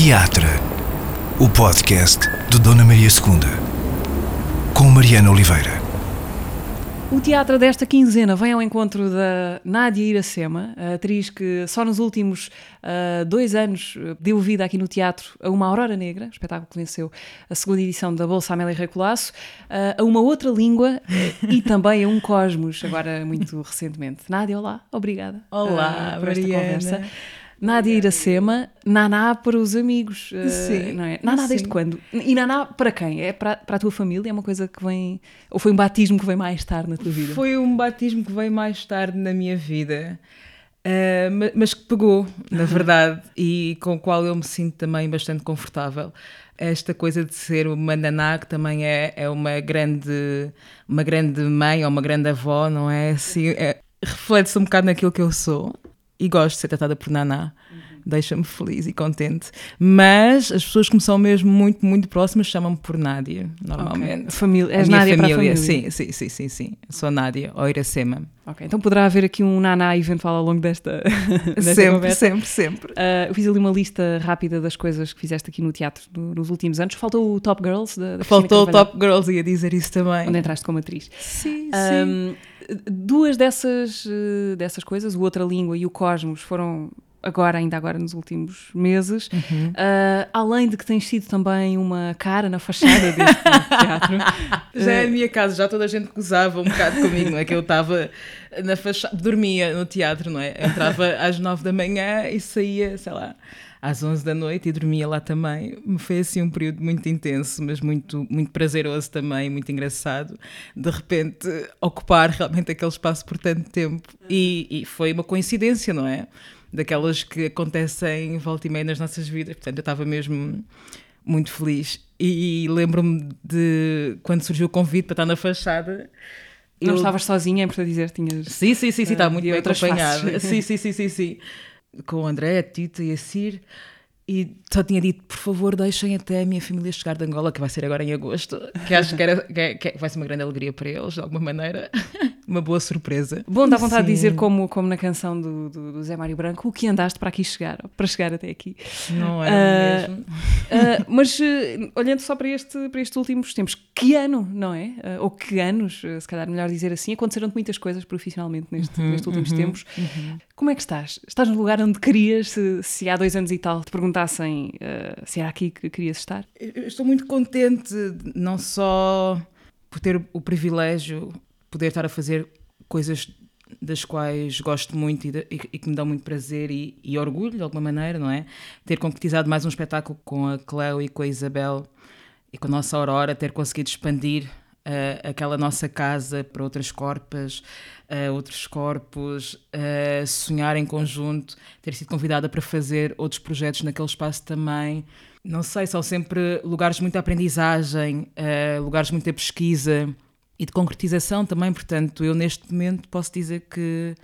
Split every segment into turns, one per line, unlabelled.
Teatro, o podcast de Dona Maria II, com Mariana Oliveira.
O teatro desta quinzena vem ao encontro da Nádia Iracema, a atriz que só nos últimos uh, dois anos deu vida aqui no teatro a uma Aurora Negra, espetáculo que venceu a segunda edição da Bolsa Amélia Recolasso, uh, a uma outra língua uh, e também a um cosmos, agora muito recentemente. Nádia, olá, obrigada.
Olá, por esta Mariana. conversa.
Nádia Iracema, Naná para os amigos.
Uh, sim.
Não é? Naná desde sim. quando? E Naná para quem? É para, para a tua família? É uma coisa que vem. Ou foi um batismo que veio mais tarde na tua vida?
Foi um batismo que veio mais tarde na minha vida. Uh, mas que pegou, na verdade, e com o qual eu me sinto também bastante confortável. Esta coisa de ser uma naná, que também é, é uma, grande, uma grande mãe ou uma grande avó, não é? Assim, é reflete-se um bocado naquilo que eu sou e gosto de ser tratada por Naná. Uhum. Deixa-me feliz e contente. Mas as pessoas que me são mesmo muito, muito próximas chamam-me por Nádia, normalmente.
Okay. Família. És Nádia família. para a família?
Sim, sim, sim, sim, sim. Sou Nádia, ou Iracema.
Ok, então poderá haver aqui um Naná eventual ao longo desta, desta
sempre,
conversa.
Sempre, sempre,
uh, Eu fiz ali uma lista rápida das coisas que fizeste aqui no teatro no, nos últimos anos. Faltou o Top Girls da, da
Faltou o Top Girls, ia dizer isso também.
Onde entraste como atriz.
Sim, um, sim
duas dessas, eh, dessas coisas, o Outra Língua e o Cosmos, foram agora, ainda agora nos últimos meses, uhum. uh, além de que tens sido também uma cara na fachada deste teatro.
Já é a minha casa, já toda a gente gozava um bocado comigo, não é? Que eu estava na fachada, dormia no teatro, não é? entrava às nove da manhã e saía, sei lá, às 11 da noite e dormia lá também. Foi assim um período muito intenso, mas muito, muito prazeroso também, muito engraçado. De repente, ocupar realmente aquele espaço por tanto tempo. E, e foi uma coincidência, não é? Daquelas que acontecem volta e meia nas nossas vidas. Portanto, eu estava mesmo muito feliz. E, e lembro-me de quando surgiu o convite para estar na fachada.
Não eu... estavas sozinha, é por dizer, tinhas.
Sim, sim, sim, sim, uh, estava muito bem acompanhada. Sim, sim, sim, sim, sim com o André, a Tita e a Cir, e só tinha dito, por favor, deixem até a minha família chegar de Angola, que vai ser agora em agosto, que acho que, era, que, que vai ser uma grande alegria para eles, de alguma maneira. uma boa surpresa.
Bom, dá vontade Sim. de dizer, como, como na canção do, do, do, Zé Mário Branco, o que andaste para aqui chegar, para chegar até aqui.
Não é uh, mesmo.
Uh, mas uh, olhando só para, este, para estes últimos tempos, que ano, não é? ou que anos, se calhar melhor dizer assim, aconteceram muitas coisas profissionalmente neste, uhum, nestes últimos uhum, tempos. Uhum. Como é que estás? Estás no lugar onde querias, se, se há dois anos e tal te perguntassem se era aqui que querias estar?
Eu estou muito contente, não só por ter o privilégio poder estar a fazer coisas das quais gosto muito e, de, e, e que me dão muito prazer e, e, orgulho, de alguma maneira, não é? Ter concretizado mais um espetáculo com a Cleo e com a Isabel e com a nossa Aurora, ter conseguido expandir uh, aquela nossa casa para outras corpas, uh, outros corpos, uh, sonhar em conjunto, ter sido convidada para fazer outros projetos naquele espaço também. Não sei, são sempre lugares de muita aprendizagem, lugares de muita pesquisa e de concretização também. Portanto, eu neste momento posso dizer que,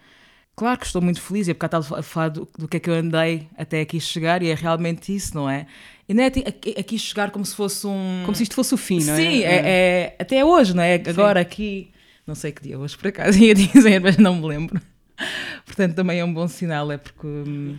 claro que estou muito feliz. E há bocado estava a falar do, do, que é que eu andei até aqui chegar, e é realmente isso, não é? E não é aqui, chegar como se fosse um.
Como se isto fosse o fim, não
é? Sim, é, é até hoje, não é? Agora Sim. aqui. Não sei que dia hoje por acaso ia dizer, mas não me lembro. Portanto, também é um bom sinal, é porque. Hum,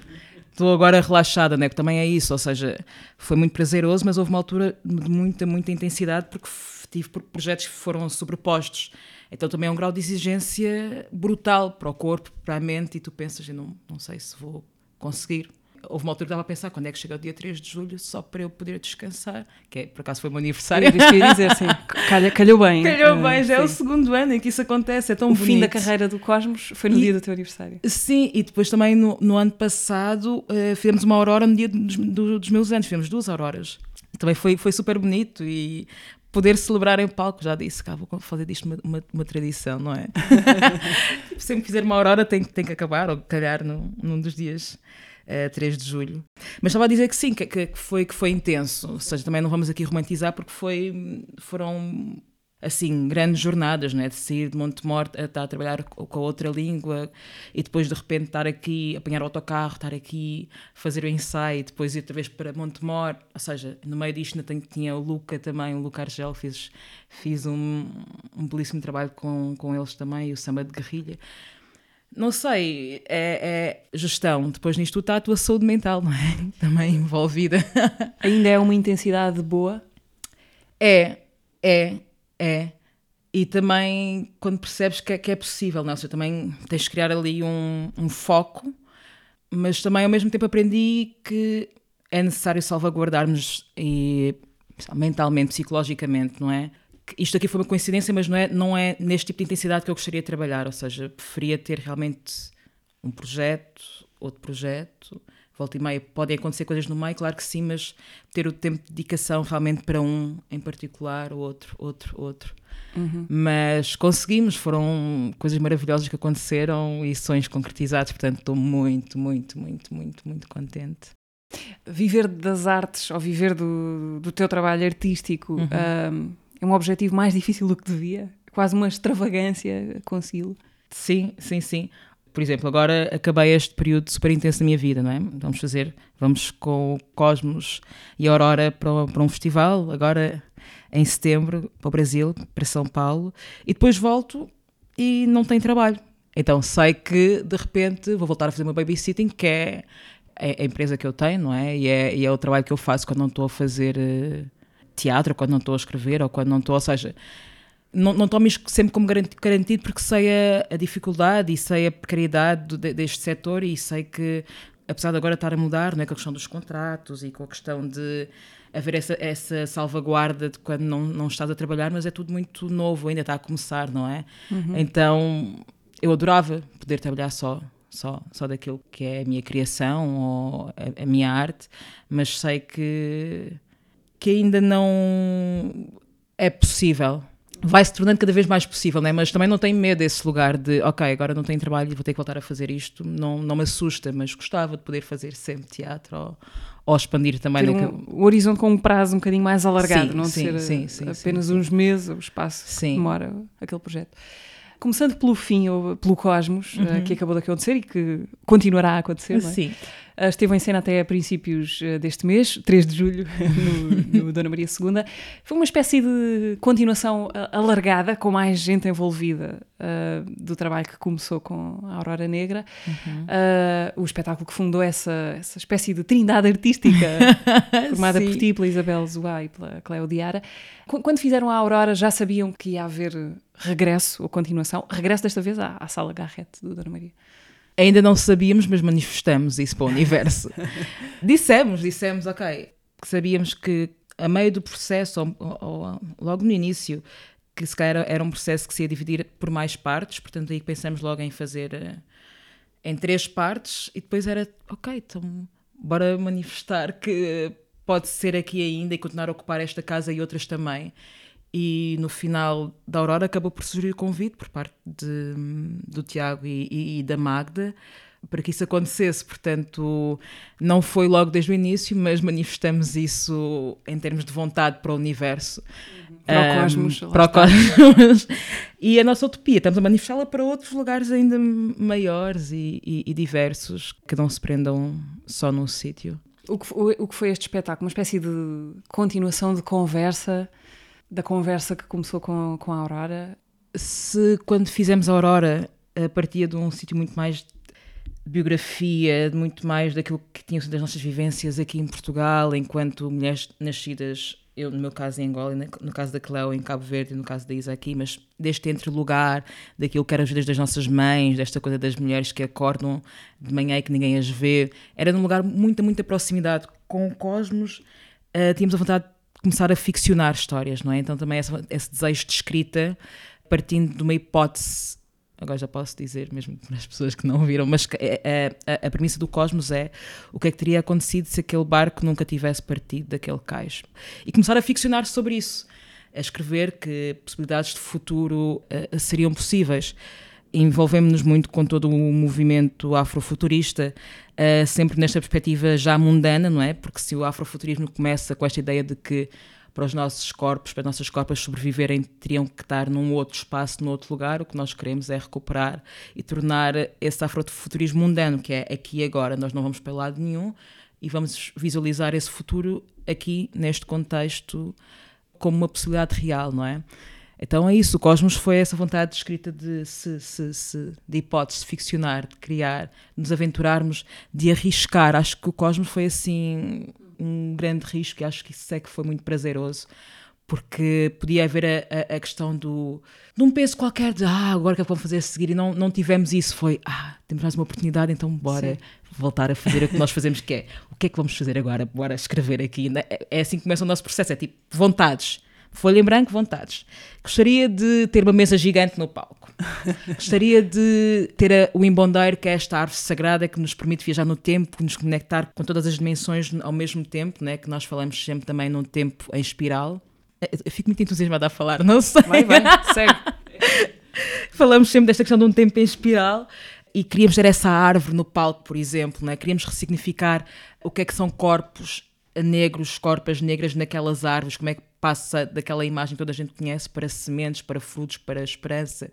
estou agora relaxada, né? que também é isso, ou seja, foi muito prazeroso, mas houve uma altura de muita, muita intensidade porque tive projetos que foram sobrepostos. Então também é um grau de exigência brutal para o corpo, para a mente, e tu pensas, não, não sei se vou conseguir. Houve uma altura que estava a pensar quando é que chega o dia 3 de julho só para eu poder descansar, que é, por acaso foi o meu aniversário.
Eu queria dizer, sim, calhou, calhou bem.
Calhou bem, já sim. é o segundo ano em que isso acontece, é tão
o
bonito.
O fim da carreira do Cosmos foi no e, dia do teu aniversário.
Sim, e depois também no, no ano passado uh, fizemos uma aurora no dia dos, do, dos meus anos, fizemos duas auroras. Também foi, foi super bonito e poder celebrar em palco, já disse, cá vou fazer disto uma, uma, uma tradição, não é? Tipo, sempre que fizer uma aurora tem, tem que acabar, ou calhar num, num dos dias uh, eh, 3 de julho. Mas estava a dizer que sim, que, que, foi, que foi intenso, ou seja, também não vamos aqui romantizar porque foi, foram assim, grandes jornadas, né? de sair de Montemor a estar a trabalhar com a outra língua e depois de repente estar aqui, apanhar o autocarro, estar aqui, fazer o ensaio, depois ir outra vez para Montemor, ou seja, no meio disto ainda tinha o Luca também, o Luca Argel, fiz, fiz um, um belíssimo trabalho com, com eles também, o samba de guerrilha. Não sei, é, é gestão. Depois nisto está a tua saúde mental, não é? Também envolvida.
Ainda é uma intensidade boa?
É, é, é. E também quando percebes que é, que é possível, não é? Seja, também tens de criar ali um, um foco, mas também ao mesmo tempo aprendi que é necessário salvaguardarmos e mentalmente, psicologicamente, não é? Isto aqui foi uma coincidência, mas não é, não é neste tipo de intensidade que eu gostaria de trabalhar, ou seja, preferia ter realmente um projeto, outro projeto, volta e meia, podem acontecer coisas no meio, claro que sim, mas ter o tempo de dedicação realmente para um em particular, outro, outro, outro. Uhum. Mas conseguimos, foram coisas maravilhosas que aconteceram e sonhos concretizados, portanto estou muito, muito, muito, muito, muito contente.
Viver das artes ou viver do, do teu trabalho artístico uhum. um, é um objetivo mais difícil do que devia? Quase uma extravagância consegui-lo?
Sim, sim, sim. Por exemplo, agora acabei este período super intenso da minha vida, não é? Vamos fazer, vamos com o Cosmos e Aurora para, para um festival, agora em setembro, para o Brasil, para São Paulo, e depois volto e não tenho trabalho. Então sei que de repente vou voltar a fazer uma babysitting, que é a empresa que eu tenho, não é? E é, e é o trabalho que eu faço quando não estou a fazer uh, teatro, quando não estou a escrever, ou quando não estou, ou seja, não, não tomo isto sempre como garantido porque sei a, a dificuldade e sei a precariedade de, deste setor e sei que, apesar de agora estar a mudar, não é, com a questão dos contratos e com a questão de haver essa, essa salvaguarda de quando não, não estás a trabalhar, mas é tudo muito novo, ainda está a começar, não é? Uhum. Então, eu adorava poder trabalhar só só, só daquilo que é a minha criação ou a, a minha arte, mas sei que, que ainda não é possível vai se tornando cada vez mais possível, né? mas também não tenho medo desse lugar de, ok, agora não tenho trabalho e vou ter que voltar a fazer isto, não, não me assusta, mas gostava de poder fazer sempre teatro ou, ou expandir também.
Ter um, o horizonte com um prazo um bocadinho mais alargado,
sim,
não
sim,
ser
sim, sim,
apenas uns meses o espaço que demora aquele projeto. Começando pelo fim, ou pelo cosmos, eh, uhum. que acabou de acontecer e que continuará a acontecer. Não é?
Sim.
Uh, esteve em cena até a princípios uh, deste mês, 3 de julho, no, no, Dona Maria II. Foi uma espécie de continuação uh, alargada, com mais gente envolvida do trabalho que começou com a Aurora Negra. Uhum. o espetáculo que fundou essa, essa espécie de trindade artística, formada por ti, pela Isabel Zoá e pela Cleo Diara. Quando fizeram a Aurora, já sabiam que ia haver regresso ou continuação? Regresso desta vez à, à Sala Garrett do Dona Maria.
Ainda não sabíamos, mas manifestamos isso para o universo. dissemos, dissemos, ok, que sabíamos que a meio do processo, ou, ou, logo no início, que se calhar era um processo que se ia dividir por mais partes, portanto aí pensamos logo em fazer uh, em três partes e depois era, ok, então bora manifestar que pode ser aqui ainda e continuar a ocupar esta casa e outras também. E no final da Aurora acabou por surgir o convite por parte de, do Tiago e, e, e, da Magda para que isso acontecesse. Portanto, não foi logo desde o início, mas manifestamos isso em termos de vontade para o universo.
Uhum. Para o cosmos.
Um, para o cosmos. e a nossa utopia, estamos a manifestá-la para outros lugares ainda maiores e, e, e diversos, que não se prendam só num sítio.
O que, o, o que foi este espetáculo? Uma espécie de continuação de conversa da conversa que começou com, com a Aurora?
Se quando fizemos a Aurora partia de um sítio muito mais de biografia, muito mais daquilo que tinham sido as nossas vivências aqui em Portugal, enquanto mulheres nascidas, eu no meu caso em Angola, no caso da Cleo em Cabo Verde no caso da Isa aqui, mas deste entre lugar, daquilo que eram as vidas das nossas mães, desta coisa das mulheres que acordam de manhã e que ninguém as vê, era num lugar muita, muita proximidade com o cosmos, uh, tínhamos a vontade começar a ficcionar histórias, não é? Então também esse, esse desejo de escrita, partindo de uma hipótese agora já posso dizer, mesmo para as pessoas que não viram, mas a, é, é, a, a, premissa do Cosmos é o que é que teria acontecido se aquele barco nunca tivesse partido daquele cais. E começar a ficcionar sobre isso, a escrever que possibilidades de futuro uh, seriam possíveis. Envolvemos-nos muito com todo o movimento afrofuturista, uh, sempre nesta perspectiva já mundana, não é? Porque se o afrofuturismo começa com esta ideia de que para os nossos corpos, para as nossas corpas sobreviverem, teriam que estar num outro espaço, num outro lugar. O que nós queremos é recuperar e tornar esse afrofuturismo mundano, que é aqui e agora. Nós não vamos para lado nenhum e vamos visualizar esse futuro aqui, neste contexto, como uma possibilidade real, não é? Então é isso, o Cosmos foi essa vontade de escrita de, se, se, se, de hipótese, de ficcionar, de criar, de nos aventurarmos, de arriscar. Acho que o Cosmos foi assim um grande risco e acho que isso é que foi muito prazeroso porque podia haver a, a, a, questão do de um peso qualquer de ah, agora o que é que vamos fazer a seguir e não, não tivemos isso, foi ah, temos mais uma oportunidade, então bora Sim. voltar a fazer o que nós fazemos que é, o que é que vamos fazer agora? Bora escrever aqui, é, é assim que começa o nosso processo, é tipo, vontades folha em branco, vontades. Gostaria de ter uma mesa gigante no palco. Gostaria de ter a, o imbondeiro, que é esta árvore sagrada que nos permite viajar no tempo, nos conectar com todas as dimensões ao mesmo tempo, né? que nós falamos sempre também num tempo em espiral. Eu fico muito entusiasmada a falar, não sei.
Vai, vai, segue.
falamos sempre desta questão de um tempo em espiral e queríamos ter essa árvore no palco, por exemplo, né? queríamos ressignificar o que é que são corpos negros, corpas negras naquelas árvores, como é que passa daquela imagem que toda a gente conhece para sementes, para frutos, para esperança.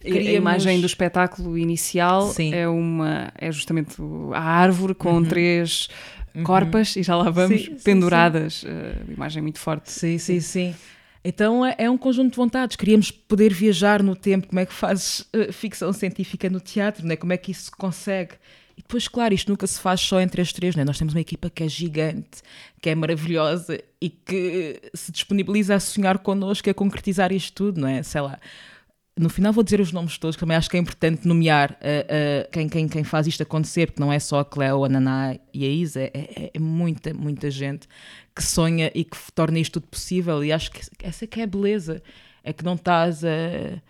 Queríamos... A imagem do espetáculo inicial Sim. é uma é justamente a árvore com uhum. três uhum. corpas e já lá vamos sim, penduradas, sim, sim. Uh, imagem muito forte.
Sim, sim, sim. Então é, é, um conjunto de vontades. Queríamos poder viajar no tempo. Como é que fazes uh, ficção científica no teatro? Né? Como é que isso se consegue? Depois, claro, isto nunca se faz só entre as três, né? nós temos uma equipa que é gigante, que é maravilhosa e que se disponibiliza a sonhar connosco, a concretizar isto tudo, não é? Sei lá. No final vou dizer os nomes todos, que também acho que é importante nomear uh, uh, quem, quem, quem faz isto acontecer, porque não é só a Cleo, a Naná e a Isa, é, é, é muita, muita gente que sonha e que torna isto tudo possível. E acho que essa que é a beleza, é que não estás a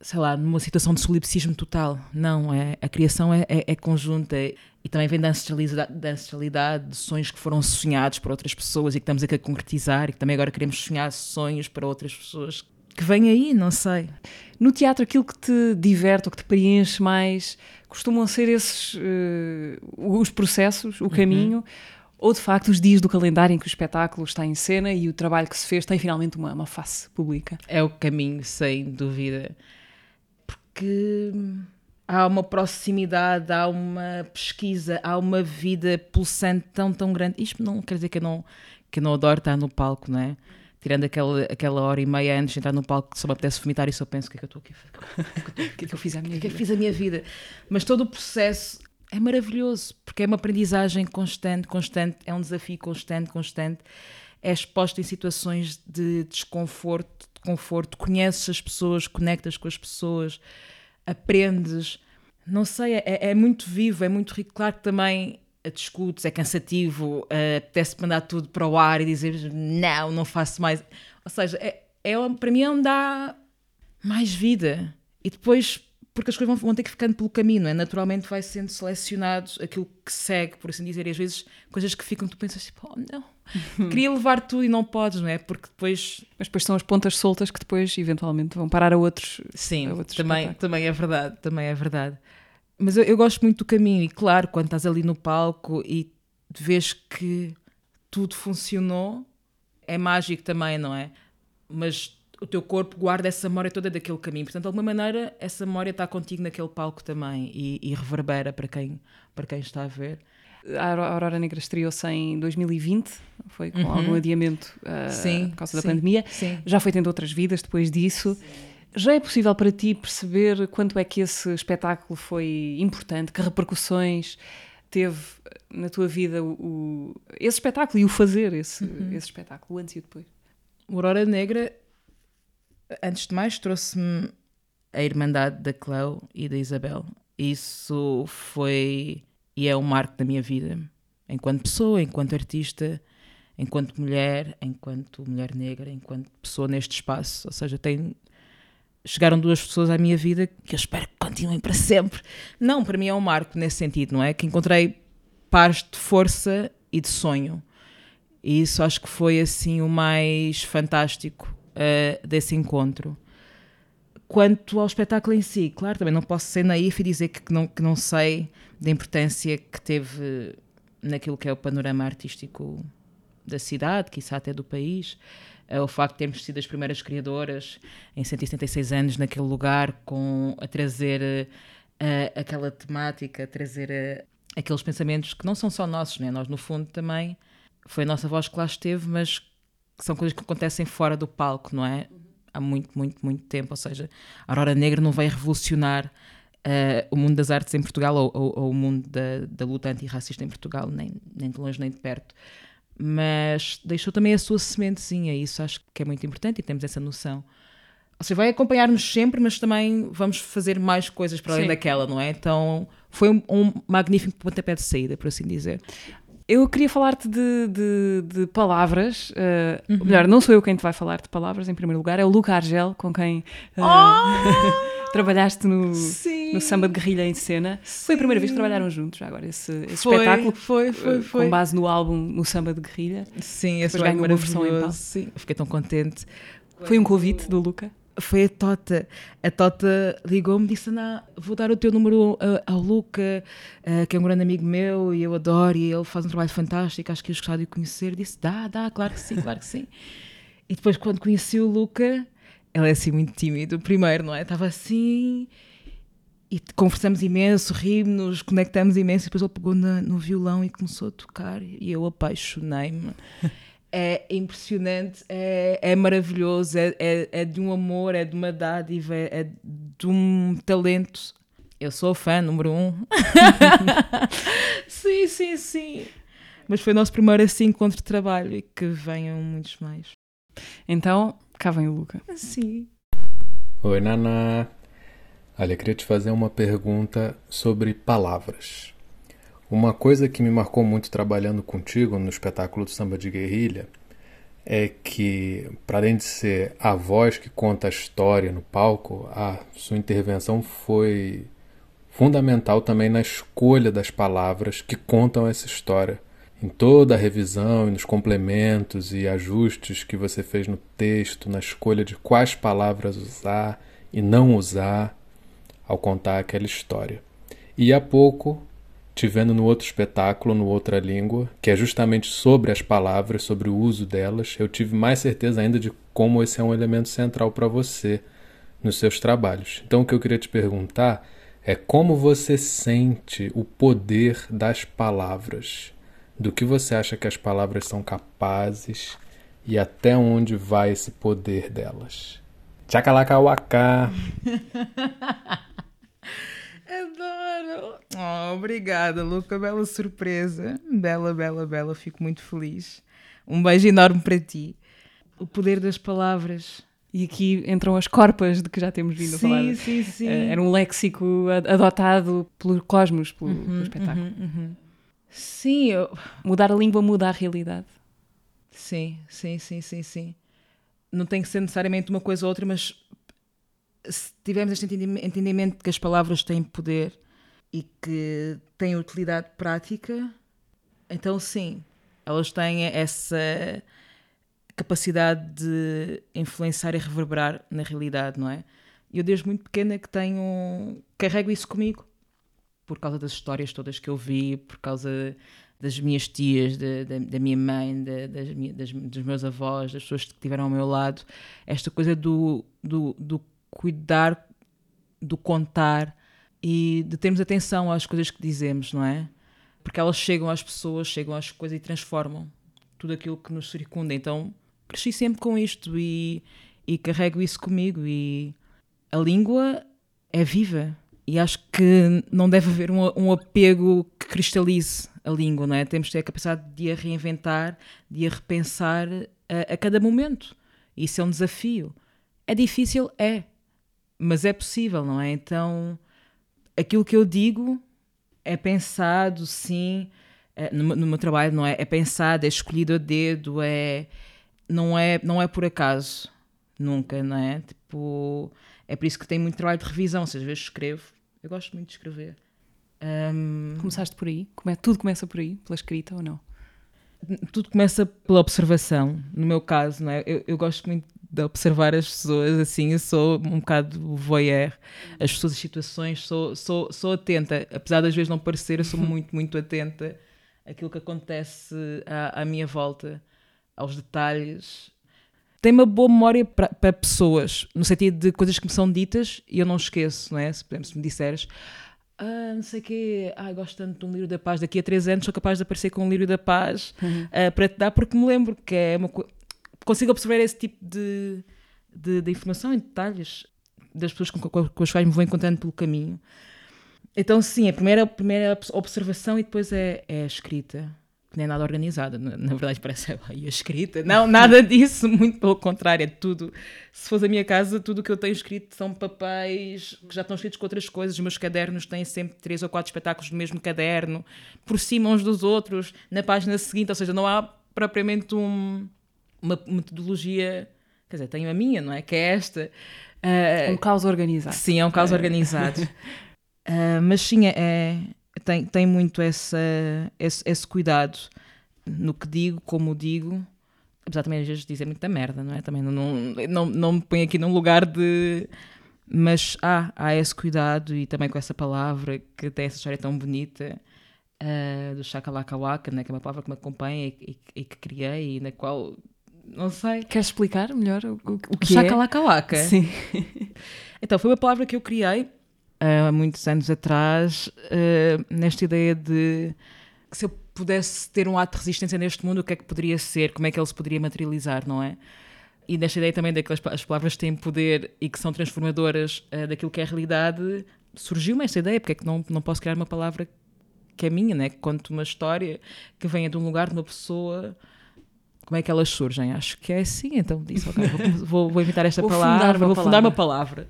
sei lá, numa situação de solipsismo total. Não, é, a criação é, é, é conjunta e também vem da ancestralidade, da ancestralidade, de sonhos que foram sonhados por outras pessoas e que estamos aqui a concretizar e que também agora queremos sonhar sonhos para outras pessoas que vêm aí, não sei.
No teatro, aquilo que te diverte ou que te preenche mais costumam ser esses uh, os processos, o uhum. caminho, ou de facto os dias do calendário em que o espetáculo está em cena e o trabalho que se fez tem finalmente uma, uma face pública.
É o caminho, sem dúvida que há uma proximidade, há uma pesquisa, há uma vida pulsante tão, tão grande. Isto não quer dizer que eu não, que eu não adoro estar no palco, não é? Tirando aquela, aquela hora e meia antes de entrar no palco que só me apetece vomitar e só penso o que é que eu estou aqui
o que é que eu fiz à minha vida?
O que é que fiz a minha vida? Mas todo o processo é maravilhoso, porque é uma aprendizagem constante, constante, é um desafio constante, constante. É exposto em situações de desconforto, de conforto, conheces as pessoas, conectas com as pessoas, aprendes. Não sei, é, é muito vivo, é muito rico. Claro que também discutes, é cansativo, uh, apetece mandar tudo para o ar e dizer não, não faço mais. Ou seja, é, é, para mim é onde dá mais vida. E depois, porque as coisas vão, vão, ter que ficando pelo caminho, é? naturalmente vai sendo selecionado aquilo que segue, por assim dizer, e às vezes coisas que ficam, tu pensas tipo, oh não, queria levar tudo e não podes, não é? Porque depois.
Mas depois são as pontas soltas que depois eventualmente vão parar a outros.
Sim,
a outros
também, também é verdade, também é verdade. Mas eu, eu gosto muito do caminho, e claro, quando estás ali no palco e vês que tudo funcionou, é mágico também, não é? Mas o teu corpo guarda essa memória toda daquele caminho. Portanto, de alguma maneira, essa memória está contigo naquele palco também e, e reverbera para quem, para quem está a ver.
A Aurora Negra estreou-se em 2020, foi com uhum. algum adiamento uh, sim, por causa da
sim,
pandemia.
Sim.
Já foi tendo outras vidas depois disso. Já é possível para ti perceber quanto é que esse espetáculo foi importante, que repercussões teve na tua vida o, o esse espetáculo e o fazer esse, uhum. esse espetáculo, antes e depois?
O Aurora Negra, antes de mais, trouxe-me a irmandade da Cleo e da Isabel. Isso foi e é um marco da minha vida, enquanto pessoa, enquanto artista, enquanto mulher, enquanto mulher negra, enquanto pessoa neste espaço. Ou seja, tem, chegaram duas pessoas à minha vida que eu espero que continuem para sempre. Não, para mim é um marco nesse sentido, não é? Que encontrei pares de força e de sonho. E isso acho que foi assim o mais fantástico uh, desse encontro. Quanto ao espetáculo em si, claro, também não posso ser naif e dizer que não, que não sei da importância que teve naquilo que é o panorama artístico da cidade, quiçá até do país. Uh, o facto de termos sido as primeiras criadoras em 176 anos naquele lugar, com, a trazer uh, aquela temática, a trazer uh, aqueles pensamentos que não são só nossos, né? nós no fundo também foi a nossa voz que lá esteve, mas que são coisas que acontecem fora do palco, não é? há muito, muito, muito tempo. Ou seja, a Aurora Negra não vai revolucionar uh, o mundo das artes em Portugal ou, ou, ou o mundo da, da luta antirracista em Portugal, nem, nem de longe nem de perto. Mas deixou também a sua sementezinha, e isso acho que é muito importante e temos essa noção. Ou seja, vai acompanhar-nos sempre, mas também vamos fazer mais coisas para além
Sim.
daquela, não é? Então foi um, um magnífico pontapé de saída, por assim dizer.
Eu queria falar-te de, de- de palavras. eh, ou Melhor, não sou eu quem te vai falar de palavras, em primeiro lugar. É o Luca Argel, com quem eh, trabalhaste no,
Sim.
no Samba de Guerrilha em Cena. Foi a primeira vez que trabalharam juntos, já agora, esse, esse
Foi,
espetáculo.
foi, foi,
eh,
foi.
Com base no álbum No Samba de Guerrilha.
Sim, esse
ganhou uma versão em pau.
Sim, fiquei tão contente.
Foi um convite do Luca.
Foi a Tota. A Tota ligou-me e disse: Ana, vou dar o teu número uh, ao Luca, uh, que é um grande amigo meu e eu adoro, e ele faz um trabalho fantástico, acho que ias gostar de o conhecer. Disse: dá, dá, claro que sim, claro que sim. e depois, quando conheci o Luca, ele é assim muito tímido. Primeiro, não é? Estava assim. E conversamos imenso, rimos, conectamos imenso. E depois ele pegou na- no violão e começou a tocar. E eu apaixonei-me. É impressionante, é, é maravilhoso, é, é, é de um amor, é de uma dádiva, é, é de um talento. Eu sou fã número um. sim, sim, sim. Mas foi o nosso primeiro assim encontro de trabalho e que venham muitos mais.
Então, cá vem o Luca.
Sim.
Oi, Naná. Olha, queria te fazer uma pergunta sobre palavras. Uma coisa que me marcou muito trabalhando contigo no espetáculo do samba de guerrilha é que, para além de ser a voz que conta a história no palco, a sua intervenção foi fundamental também na escolha das palavras que contam essa história. Em toda a revisão e nos complementos e ajustes que você fez no texto, na escolha de quais palavras usar e não usar ao contar aquela história. E há pouco, te vendo no outro espetáculo, no Outra Língua, que é justamente sobre as palavras, sobre o uso delas, eu tive mais certeza ainda de como esse é um elemento central para você nos seus trabalhos. Então, o que eu queria te perguntar é como você sente o poder das palavras, do que você acha que as palavras são capazes e até onde vai esse poder delas. Tchakalakawaka!
Adoro! Oh, obrigada, Luca. Bela surpresa. Bela, bela, bela. Fico muito feliz. Um beijo enorme para ti. O poder das palavras.
E aqui entram as corpas de que já temos vindo a falar.
Sim, sim, sim.
Eh, era um léxico ad- adotado pelo Cosmos, pelo,
Uhum,
pelo espetáculo.
Sim, eu...
Mudar a língua muda a realidade.
sim, sim, sim, sim, sim. Não tem que ser necessariamente uma coisa ou outra, mas se tivermos este entendi- entendimento de que as palavras têm poder e que têm utilidade prática, então sim, elas têm essa capacidade de influenciar e reverberar na realidade, não é? E eu desde muito pequena que tenho carrego isso comigo por causa das histórias todas que eu vi, por causa das minhas tias, da, da, da minha mãe, da- das, das- dos meus avós, das pessoas que estiveram ao meu lado, esta coisa do, do, do cuidar, do contar e de termos atenção às coisas que dizemos, não é? Porque elas chegam às pessoas, chegam às coisas e transformam tudo aquilo que nos circunda. Então cresci sempre com isto e, e carrego isso comigo. E a língua é viva e acho que não deve haver um, um apego que cristalize a língua, não é? Temos de ter a capacidade de a reinventar, de a repensar a, a cada momento. Isso é um desafio. É difícil? É. Mas é possível, não é? Então, aquilo que eu digo é pensado, sim, é, no, no meu trabalho, não é? É pensado, é escolhido a dedo, é não é não é por acaso, nunca, não é? Tipo, é por isso que tem muito trabalho de revisão, seja, às vezes escrevo, eu gosto muito de escrever. Ahm,
Começaste por aí? Come- tudo começa por aí, pela escrita ou não?
tudo começa pela observação, no meu caso, não é? Eu, eu gosto muito de observar as pessoas, assim, eu sou um bocado voyeur, as pessoas, as situações, sou, sou, sou atenta, apesar das vezes não parecer, eu sou muito, muito atenta àquilo que acontece à, à minha volta, aos detalhes. Tenho uma boa memória para pessoas, no sentido de coisas que me são ditas e eu não esqueço, não é? Se, por exemplo, se me disseres ah, não sei o quê, ah, gosto tanto de um livro da paz, daqui a três anos sou capaz de aparecer com um livro da paz ah, para te dar, porque me lembro que é uma coisa. Consigo observar esse tipo de, de, de informação e detalhes das pessoas com, com, com as quais me vou encontrando pelo caminho. Então, sim, a primeira, a primeira observação e depois é, é a escrita nem é nada organizada, na, na verdade parece aí a escrita. Não, nada disso, muito pelo contrário, é tudo. Se fosse a minha casa, tudo o que eu tenho escrito são papéis que já estão escritos com outras coisas. Os meus cadernos têm sempre três ou quatro espetáculos do mesmo caderno, por cima uns dos outros, na página seguinte, ou seja, não há propriamente um, uma metodologia. Quer dizer, tenho a minha, não é? Que é esta.
Uh, um caos organizado.
Sim, é um caos organizado. uh, mas sim, é, tem, tem muito essa, esse, esse cuidado no que digo, como digo, apesar também às vezes de dizer muita merda, não é? Também não, não, não, não me põe aqui num lugar de. Mas há, há esse cuidado e também com essa palavra que tem essa história tão bonita uh, do Shakalakawaka, né? que é uma palavra que me acompanha e, e, e, que criei e na qual. Não sei.
Queres explicar melhor o, o, o que
Shakalakawaka.
é? Sim.
então, foi uma palavra que eu criei há muitos anos atrás, uh, nesta ideia de que se eu pudesse ter um ato de resistência neste mundo, o que é que poderia ser, como é que ele se poderia materializar, não é? E nesta ideia também de que as palavras têm poder e que são transformadoras uh, daquilo que é a realidade, surgiu-me esta ideia, porque é que não, não posso criar uma palavra que é minha, né? que conte uma história que venha de um lugar, de uma pessoa como é que elas surgem? Acho que é assim, então disse, okay, vou, vou, inventar esta
vou
palavra, vou
palavra.
fundar uma palavra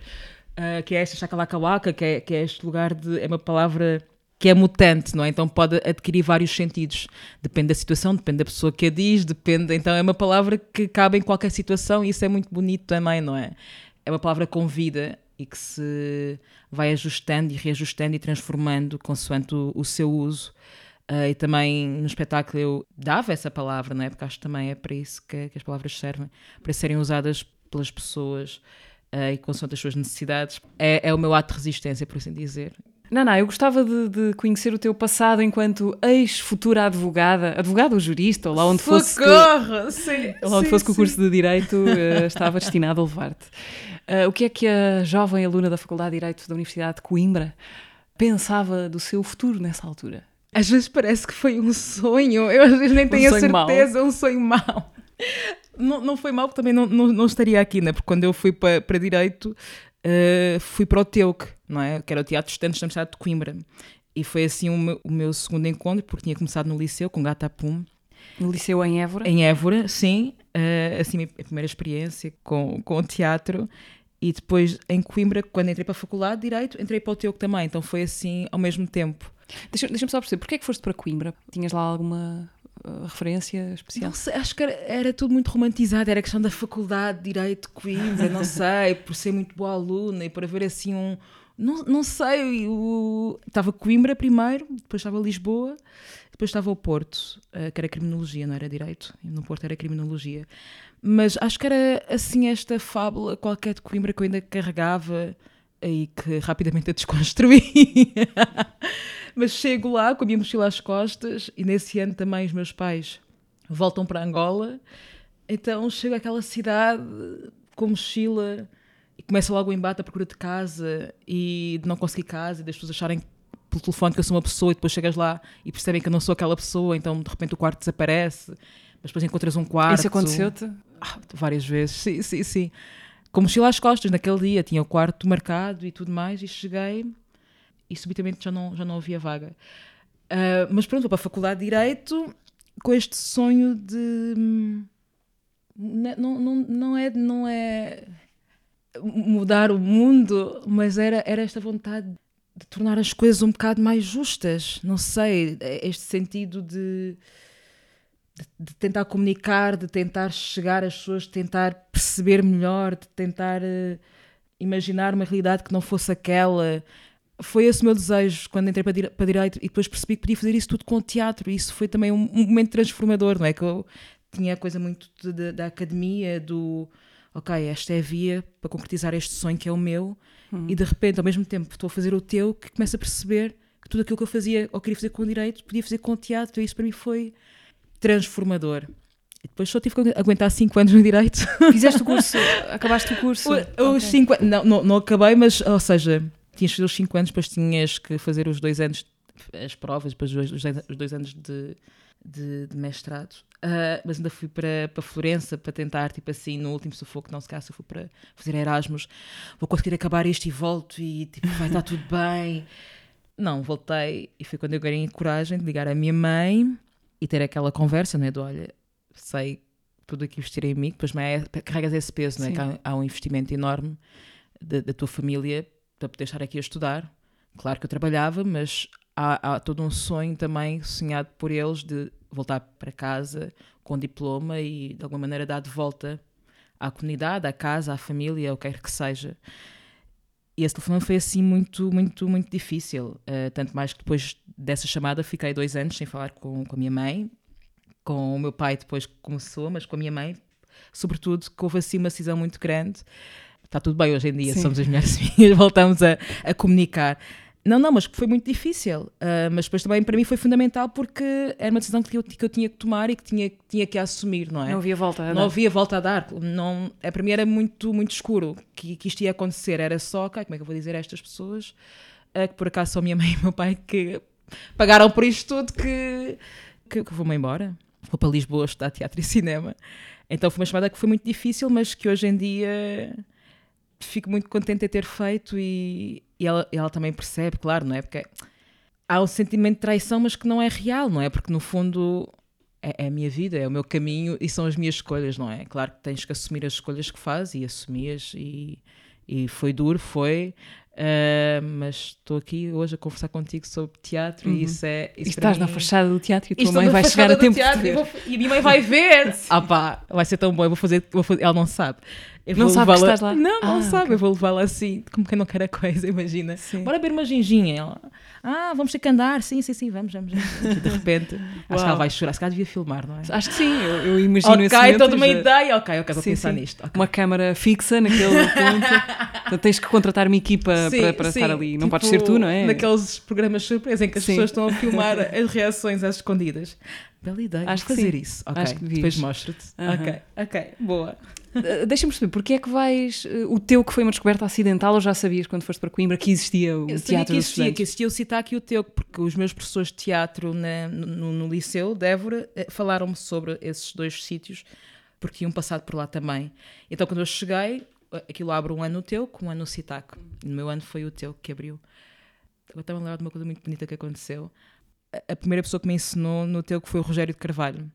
uh, que é esta chacalacawaka, que é, que é este lugar de. É uma palavra que é mutante, não é? Então pode adquirir vários sentidos. Depende da situação, depende da pessoa que a diz, depende. Então é uma palavra que cabe em qualquer situação e isso é muito bonito também, não é? É uma palavra com vida e que se vai ajustando e reajustando e transformando consoante o, o seu uso. Uh, e também no espetáculo eu dava essa palavra, não é? Porque acho que também é para isso que, que as palavras servem para serem usadas pelas pessoas uh, e consoante as suas necessidades. É, é o meu ato de resistência, por assim dizer.
Nana, eu gostava de, de, conhecer o teu passado enquanto ex-futura advogada, advogada ou jurista, ou lá onde fosse.
Socorro! Que, sim,
lá onde
sim,
fosse que o curso de Direito uh, estava destinado a levar-te. Uh, o que é que a jovem aluna da Faculdade de Direito da Universidade de Coimbra pensava do seu futuro nessa altura?
Às vezes parece que foi um sonho, eu às vezes nem
um
tenho a certeza, mau. um sonho mau. Não, não foi mal, porque também não, não, não estaria aqui, né? porque quando eu fui para, para Direito, uh, fui para o TEUC, não é? que era o Teatro de Estudantes da Universidade de Coimbra. E foi assim o meu, o meu, segundo encontro, porque tinha começado no liceu, com Gata Pum.
No liceu em Évora?
Em Évora, sim. Uh, assim, a primeira experiência com, com o teatro. E depois em Coimbra, quando entrei para a Faculdade de Direito, entrei para o TEUC também. Então foi assim ao mesmo tempo.
Deixa-me deixa só perceber, porquê é que foste para Coimbra? Tinhas lá alguma uh, referência especial?
Não sei, acho que era, era, tudo muito romantizado, era questão da faculdade de Direito de Coimbra, não sei, por ser muito boa aluna e por haver assim um. Não, não sei, eu, estava Coimbra primeiro, depois estava Lisboa, depois estava o Porto, uh, que era Criminologia, não era Direito, e no Porto era Criminologia. Mas acho que era assim esta fábula qualquer de Coimbra que eu ainda carregava e que rapidamente a desconstruí. Mas chego lá com a minha mochila às costas e nesse ano também os meus pais voltam para Angola. Então chego àquela cidade com mochila e começa logo o embate à procura de casa e de não conseguir casa e das pessoas acharem pelo telefone que eu sou uma pessoa e depois chegas lá e percebem que eu não sou aquela pessoa, então de repente o quarto desaparece, mas depois encontras um quarto.
Isso aconteceu-te?
Ah, várias vezes, sim, sim, sim. Com mochila às costas naquele dia, tinha o quarto marcado e tudo mais, e cheguei e subitamente já não, já não havia vaga. Uh, mas pronto, vou para a Faculdade de Direito com este sonho de. Não, não, não, é, não é mudar o mundo, mas era, era esta vontade de tornar as coisas um bocado mais justas. Não sei, este sentido de, de, de tentar comunicar, de tentar chegar às pessoas, de tentar perceber melhor, de tentar uh, imaginar uma realidade que não fosse aquela foi esse o meu desejo quando entrei para, para Direito e depois percebi que podia fazer isso tudo com o teatro e isso foi também um, um momento transformador, não é? Que eu tinha a coisa muito de, de, da academia, do ok, esta é a via para concretizar este sonho que é o meu
Hum.
e de repente, ao mesmo tempo, estou a fazer o teu, que começo a perceber que tudo aquilo que eu fazia ou queria fazer com o Direito, podia fazer com o teatro e isso para mim foi transformador. E depois só tive que aguentar 5 anos no Direito.
Fizeste o curso, acabaste o curso?
Os okay. cinco, não, não, não acabei, mas, ou seja, tinhas fazer os 5 anos, depois tinhas que fazer os dois anos, as provas, depois os dois, os dois anos de, de, de mestrado. Uh, mas ainda fui para, para Florença para tentar, tipo assim, no último sufoco, não se caso, eu fui para fazer Erasmus, vou conseguir acabar isto e volto e tipo, vai estar tudo bem. Não, voltei e foi quando eu ganhei coragem de ligar à minha mãe e ter aquela conversa, não é? De olha, sei tudo aqui investir em mim, depois é, carregas esse peso, não é? Que há, há, um investimento enorme da, da tua família para poder estar aqui a estudar. Claro que eu trabalhava, mas há, há, todo um sonho também sonhado por eles de voltar para casa com diploma e de alguma maneira dar de volta à comunidade, à casa, à família, o que quer que seja. E esse telefone foi assim muito, muito, muito difícil. Uh, tanto mais que depois dessa chamada fiquei dois anos sem falar com, com a minha mãe, com o meu pai depois começou, mas com a minha mãe, sobretudo, que houve assim uma cisão muito grande. Está tudo bem hoje em dia, Sim. somos as melhores amigas, voltamos a, a comunicar. Não, não, mas foi muito difícil. Uh, mas depois também para mim foi fundamental porque era uma decisão que eu, que eu tinha que tomar e que tinha, tinha que assumir, não é?
Não havia volta a dar.
Não havia volta a dar. Não, é, para mim era muito, muito escuro que, que isto ia acontecer. Era só, okay, como é que eu vou dizer a estas pessoas uh, que por acaso são minha mãe e meu pai que pagaram por isto tudo que, que, que vou-me embora. Vou para Lisboa estudar teatro e cinema. Então foi uma chamada que foi muito difícil, mas que hoje em dia fico muito contente de ter feito e, e ela, ela também percebe, claro, não é? Porque há um sentimento de traição, mas que não é real, não é? Porque no fundo é, é, a minha vida, é o meu caminho e são as minhas escolhas, não é? Claro que tens que assumir as escolhas que fazes e assumias e, e foi duro, foi, Uh, mas estou aqui hoje a conversar contigo sobre teatro uhum. e isso é. Isso
e estás mim... na fachada do teatro e a tua mãe vai chegar a tempo.
E, vou, e, a minha mãe vai ver. ah pá, vai ser tão bom, eu vou fazer, vou fazer ela não sabe.
Eu não sabe que estás lá?
Não, não ah, sabe. Okay. Eu vou levá-la assim, como quem não quer a coisa, imagina. Sim. Bora beber uma ginginha. Ela, ah, vamos ter que andar. Sim, sim, sim, vamos, vamos. vamos. De repente, acho que ela vai chorar. Se calhar devia filmar, não é?
Acho que sim, eu, eu imagino
Ok,
esse
toda uma ideia. Ok, ok, vou sim, pensar sim. nisto. Okay.
Uma câmara fixa naquele ponto. então tens que contratar uma equipa sim, para, para estar ali. Não tipo, podes ser tu, não é?
Naqueles programas surpresa em que as pessoas estão a filmar as reações às escondidas. Bela ideia. Acho fazer isso. Ok, Acho que depois mostro-te. Ok, ok, boa.
Eh, deixa-me perceber, porque é que vais. Uh, o teu que foi uma descoberta acidental ou já sabias quando foste para Coimbra que existia o eu teatro
que existia, que existia o CITAC e o teu, porque os meus professores de teatro na, no, no, liceu de Évora eh, falaram-me sobre esses dois sítios, porque iam passado por lá também. Então quando eu cheguei, aquilo abre um ano no teu, com um ano no CITAC. No meu ano foi o teu que abriu. Agora estava a lembrar de uma coisa muito bonita que aconteceu. A, a primeira pessoa que me ensinou no teu que foi o Rogério de Carvalho.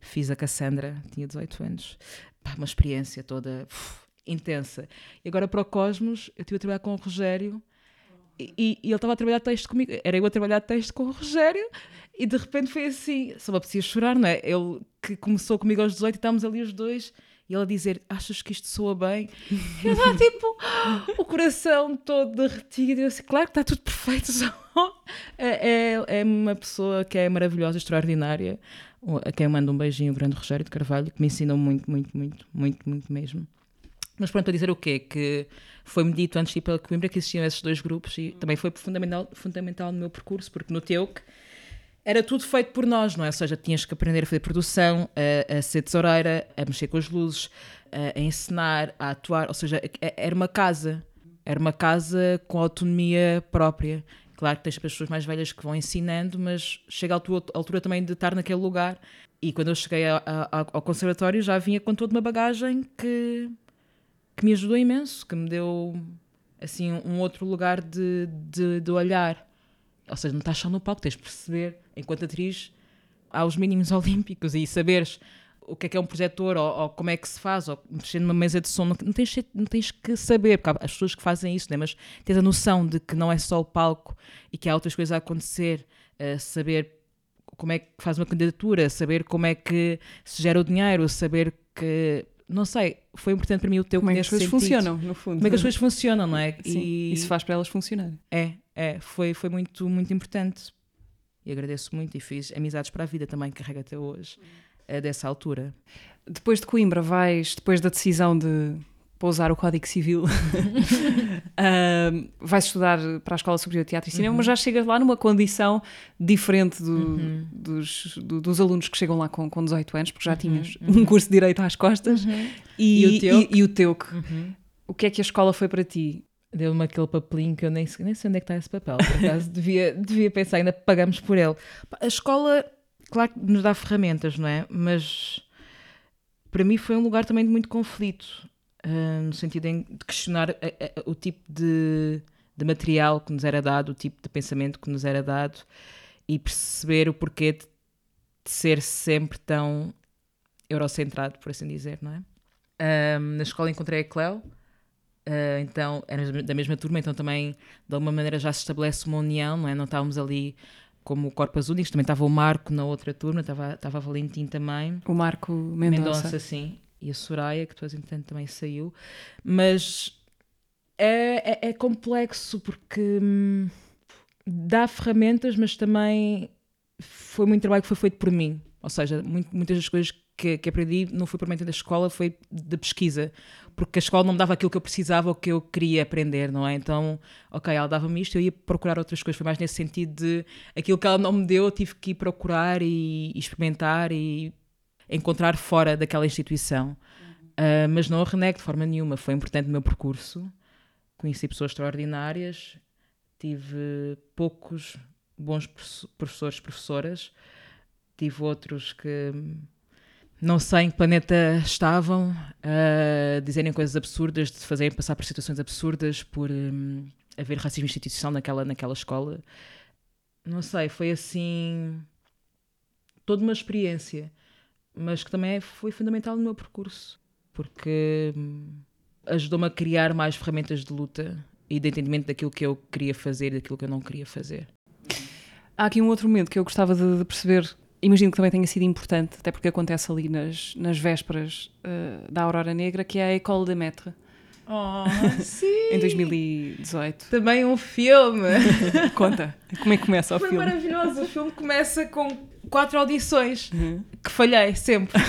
Fiz a Cassandra, tinha 18 anos pá, uma experiência toda uf, intensa. E agora para o Cosmos, eu estive a trabalhar com o Rogério e, e, ele estava a trabalhar texto comigo. Era eu a trabalhar texto com o Rogério e de repente foi assim, só me apetecia chorar, não é? Ele que começou comigo aos 18 e estávamos ali os dois e ele a dizer: Achas que isto soa bem? E eu estava tipo, o coração todo derretido. Eu disse: Claro que está tudo perfeito. É, é, é uma pessoa que é maravilhosa, extraordinária a quem eu mando um beijinho, o grande Rogério de Carvalho, que me ensinou muito, muito, muito, muito, muito mesmo. Mas pronto, para dizer o quê? Que foi-me dito antes de ir para Coimbra que existiam esses dois grupos e também foi fundamental, fundamental no meu percurso, porque no TEUC era tudo feito por nós, não é? Ou seja, tinhas que aprender a fazer produção, a, a ser tesoureira, a mexer com as luzes, a, a ensinar, a atuar, ou seja, era uma casa. Era uma casa com autonomia própria. Claro que tens as pessoas mais velhas que vão ensinando, mas chega a tua altura também de estar naquele lugar. E quando eu cheguei a, a, ao conservatório já vinha com toda uma bagagem que, que me ajudou imenso, que me deu assim um outro lugar de, de, de olhar. Ou seja, não estás só no palco, tens de perceber, enquanto atriz, há os mínimos olímpicos e saberes o que é que é um projetor ou, ou, como é que se faz, ou mexer numa mesa de som, não, não, tens, não tens que saber, porque há as pessoas que fazem isso, né? mas tens a noção de que não é só o palco e que há outras coisas a acontecer, uh, saber como é que faz uma candidatura, saber como é que se gera o dinheiro, saber que. Não sei, foi importante para mim o teu
Como é que as coisas funcionam, no fundo.
Como é que as coisas funcionam, não é?
Sim, e isso faz para elas funcionarem.
É, é, foi, foi muito, muito importante. E agradeço muito e fiz amizades para a vida também, que carrego até hoje dessa altura.
Depois de Coimbra, vais, depois da decisão de pousar o Código Civil, uh, vais estudar para a Escola Superior de Teatro e Cinema, uhum. mas já chegas lá numa condição diferente do, uhum. dos, do, dos alunos que chegam lá com, com 18 anos, porque já uhum. tinhas um uhum. curso de Direito às costas.
Uhum. E, e, o teu?
E, e o teu. Uhum. O que é que a escola foi para ti?
Deu-me aquele papelinho que eu nem, nem sei onde é que está esse papel, por acaso devia, devia pensar, ainda pagamos por ele. A escola claro que nos dá ferramentas, não é? Mas para mim foi um lugar também de muito conflito, uh, no sentido de questionar a, a, o tipo de, de material que nos era dado, o tipo de pensamento que nos era dado e perceber o porquê de, de ser sempre tão eurocentrado, por assim dizer, não é? Um, na escola encontrei a Cleo, uh, então era da mesma turma, então também de alguma maneira já se estabelece uma união, não é? Não estávamos ali como corpos únicos, também estava o Marco na outra turma, estava, estava a Valentim também.
O Marco Mendonça.
Mendonça, sim. E a Soraya, que depois, entretanto, também saiu. Mas é, é, é complexo porque hum, dá ferramentas, mas também foi muito trabalho que foi feito por mim. Ou seja, muito, muitas das coisas que, que aprendi não foi propriamente da escola, foi de pesquisa, porque a escola não me dava aquilo que eu precisava ou que eu queria aprender, não é? Então, ok, ela dava-me isto, eu ia procurar outras coisas, foi mais nesse sentido de aquilo que ela não me deu, eu tive que ir procurar e, e experimentar e encontrar fora daquela instituição. Uhum. Uh, mas não a renego de forma nenhuma, foi importante no meu percurso. Conheci pessoas extraordinárias, tive poucos bons professores, professoras, tive outros que não sei em que planeta estavam, uh, dizerem coisas absurdas, de fazerem passar por situações absurdas, por um, haver racismo institucional naquela, naquela escola. Não sei, foi assim. toda uma experiência, mas que também foi fundamental no meu percurso, porque um, ajudou-me a criar mais ferramentas de luta e de entendimento daquilo que eu queria fazer e daquilo que eu não queria fazer.
Há aqui um outro momento que eu gostava de perceber imagino que também tenha sido importante, até porque acontece ali nas, nas vésperas uh, da Aurora Negra, que é a École de Maître.
Oh, sim!
em 2018.
Também um filme.
Conta, como é que começa o
Foi
filme?
Foi maravilhoso. O filme começa com quatro audições, uhum. que falhei sempre.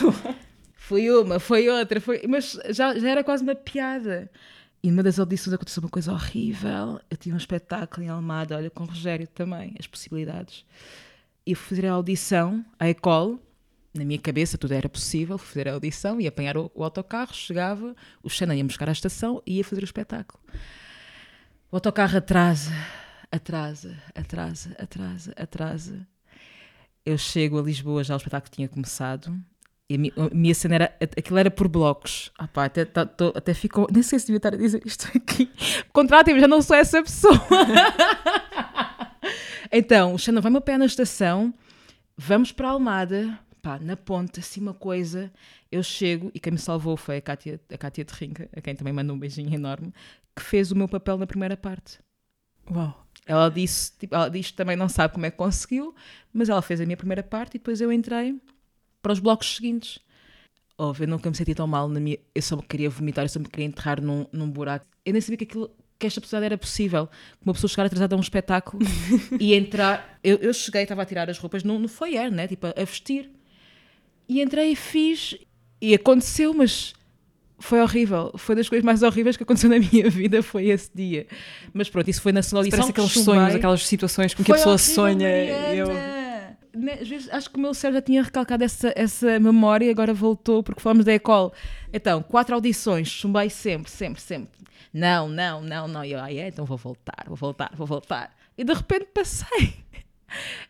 foi uma, foi outra, foi... mas já, já era quase uma piada. E numa das audições aconteceu uma coisa horrível. Eu tinha um espetáculo em Almada, olha, com o Rogério também, as possibilidades e fui fazer a audição, a Ecole, na minha cabeça tudo era possível, fui fazer a audição, ia apanhar o, o autocarro, chegava, o Xana ia buscar à estação e ia fazer o espetáculo. O autocarro atrasa, atrasa, atrasa, atrasa, atrasa. Eu chego a Lisboa, já o espetáculo tinha começado, e a minha, a minha cena era, aquilo era por blocos. Ah pá, até, tá, tô, até ficou, nem sei se devia estar a dizer isto aqui. Contratem-me, já não sou essa pessoa. Então, o Xana vai-me a pé na estação, vamos para a Almada, pá, na ponta, assim uma coisa. Eu chego, e quem me salvou foi a Cátia, a Cátia de Rinca, a quem também manda um beijinho enorme, que fez o meu papel na primeira parte.
Uau!
Ela disse, tipo, ela disse também não sabe como é que conseguiu, mas ela fez a minha primeira parte e depois eu entrei para os blocos seguintes. Oh, eu nunca me senti tão mal na minha. Eu só me queria vomitar, eu só me queria enterrar num, num buraco. Eu nem sabia que aquilo que esta possibilidade era possível. Uma pessoa chegar atrasada a um espetáculo e entrar. Eu, eu cheguei, estava a tirar as roupas no, no foyer, né? Tipo, a, a vestir. E entrei e fiz. E aconteceu, mas foi horrível. Foi das coisas mais horríveis que aconteceu na minha vida, foi esse dia. Mas pronto, isso foi na sonorização.
Parece aqueles sonhos, aquelas situações com que a pessoa sonha.
Eu... Né, acho que o meu cérebro já tinha recalcado essa, essa memória e agora voltou porque falamos da Ecole. Então, quatro audições, chumbei sempre, sempre, sempre não, não, não, não. E eu, ah, é, então vou voltar, vou voltar, vou voltar. E de repente passei.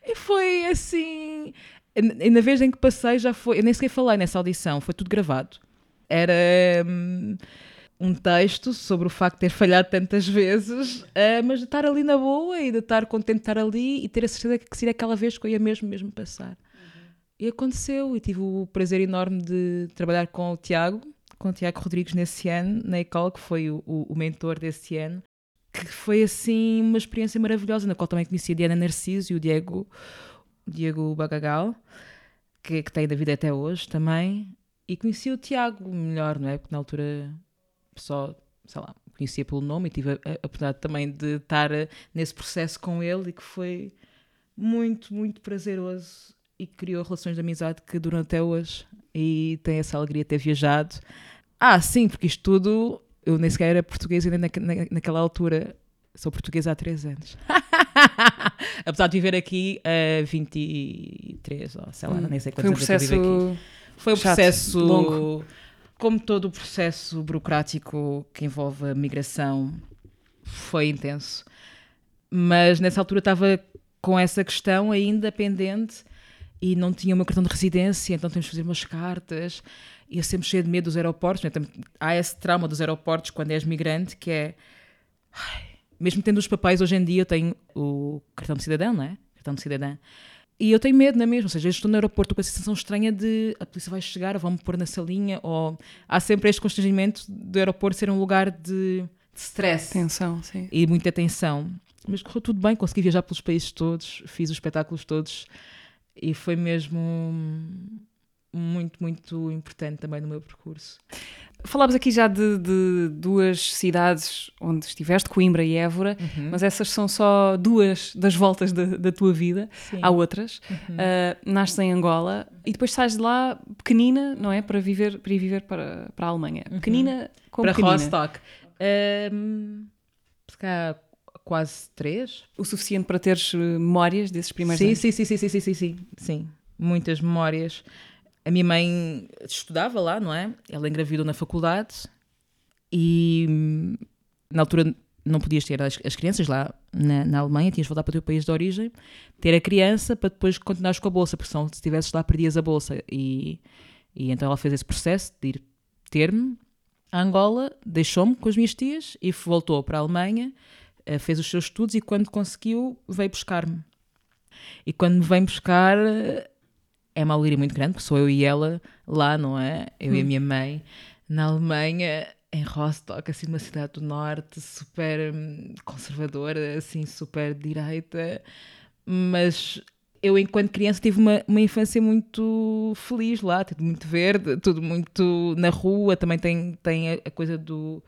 E foi assim. E na vez em que passei, já foi. Eu nem sequer falei nessa audição, foi tudo gravado. Era hum, um texto sobre o facto de ter falhado tantas vezes, uh, mas de estar ali na boa e de estar contente de estar ali e ter a certeza que seria aquela vez que eu ia mesmo, mesmo passar. Uhum. E aconteceu, e tive o prazer enorme de trabalhar com o Tiago, com o Tiago Rodrigues nesse ano, na Ecole, que foi o, o, o, mentor desse ano, que foi assim uma experiência maravilhosa, na qual também conheci a Diana Narciso e o Diego, Diego Bagagal, que, que tem da vida até hoje também, e conheci o Tiago melhor, não é? Porque na altura só, sei lá, conhecia pelo nome e tive a, a, oportunidade também de estar eh, nesse processo com ele e que foi muito, muito prazeroso e criou relações de amizade que duram até hoje e tem essa alegria de ter viajado. Ah, sim, porque isto tudo, eu nem sequer era portuguesa ainda na, na, naquela altura. Sou portuguesa há 3 anos. Apesar de viver aqui há uh, 23, ou sei lá, hum, nem sei quantos
Foi um processo.
Foi um processo longo. Como todo o processo burocrático que envolve a migração, foi intenso. Mas nessa altura estava com essa questão ainda pendente e não tinha o meu cartão de residência, então temos de fazer umas cartas. E eu sempre cheio de medo dos aeroportos. Né? Há esse trauma dos aeroportos quando és migrante, que é. ai, mesmo tendo os papéis hoje em dia, eu tenho o cartão de cidadão, não é? Cartão de cidadão. E eu tenho medo, não é mesmo? Ou seja, eu estou no aeroporto com a sensação estranha de a polícia vai chegar, vão-me pôr na salinha, ou há sempre este constrangimento do aeroporto ser um lugar de, de stress
Tensão, sim.
e muita tensão. Mas correu tudo bem, consegui viajar pelos países todos, fiz os espetáculos todos e foi mesmo muito, muito importante também no meu percurso.
Falámos aqui já de, de duas cidades onde estiveste, Coimbra e Évora, mas essas são só duas das voltas da, da tua vida.
Sim.
Há outras. Uh, nasces em Angola e depois sais de lá pequenina, não é? Para, viver, para ir viver para, para a Alemanha. Pequenina como
Para
pequenina.
Rostock. Um, se calhar quase três.
O suficiente para teres uh, memórias desses primeiros
Sim,
anos.
sim, sim, sim, sim, sim, sim, sim. Muitas memórias. A minha mãe estudava lá, não é? Ela engravidou na faculdade e na altura não podias ter as, as crianças lá na, na Alemanha, tinhas de voltar para o teu país de origem, ter a criança para depois continuares com a bolsa, porque senão se estivesses lá perdias a bolsa. E, e então ela fez esse processo de ir ter-me a Angola, deixou-me com as minhas tias e voltou para a Alemanha, eh, fez os seus estudos e quando conseguiu veio buscar-me. E quando me vem buscar é uma alegria muito grande, porque sou eu e ela lá, não é? Eu e a minha mãe, na Alemanha, em Rostock, assim, numa cidade do norte, super hum, conservadora, assim, super direita. Mas eu, enquanto criança, tive uma, uma infância muito feliz lá, tudo muito verde, tudo muito na rua. Também tem, tem a, a coisa do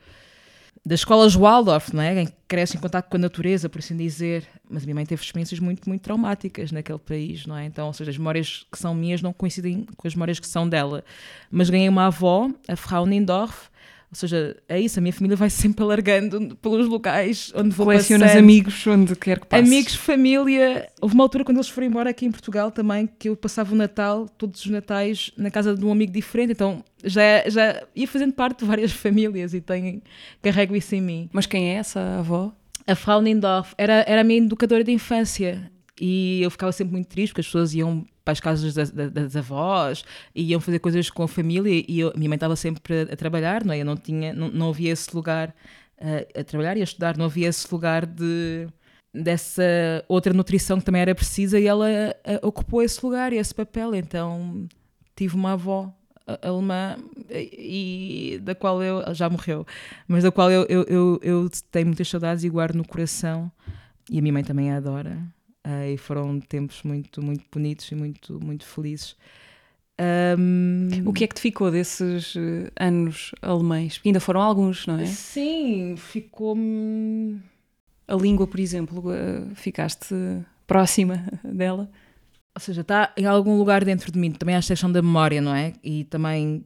das escolas Waldorf, não é? Em que cresce em contato com a natureza, por assim dizer. Mas a minha mãe teve experiências muito, muito traumáticas naquele país, não é? Então, ou seja, as memórias que são minhas não coincidem com as memórias que são dela. Mas ganhei uma avó, a Frau Nindorf, ou seja, é isso, a minha família vai sempre alargando pelos locais onde vou
Colecionas
passando.
amigos onde quer que passes.
Amigos, família. Houve uma altura quando eles foram embora aqui em Portugal também que eu passava o Natal, todos os Natais, na casa de um amigo diferente. Então já, já ia fazendo parte de várias famílias e tenho, carrego isso em mim.
Mas quem é essa avó?
A Frau Nindorf era, era a minha educadora de infância e eu ficava sempre muito triste porque as pessoas iam para as casas das, das, avós iam fazer coisas com a família e eu- a minha mãe estava sempre a, a trabalhar, não é? Eu não, tinha, não, não havia esse lugar uh, a trabalhar e a estudar, não havia esse lugar de dessa outra nutrição que também era precisa e ela uh, ocupou esse lugar e esse papel, então tive uma avó a- alemã e da qual eu já morreu, mas da qual eu, eu, eu, eu tenho muitas saudades e guardo no coração. E a minha mãe também a adora Ah, e foram tempos muito muito bonitos e muito muito felizes Ahm,
O que é que te ficou desses eh, anos alemães? Porque ainda foram alguns, não é?
sim ficou-me
A língua, por exemplo, eh, ficaste próxima dela?
ou seja, está em algum lugar dentro de mim. Também há a questão da memória, não é? E também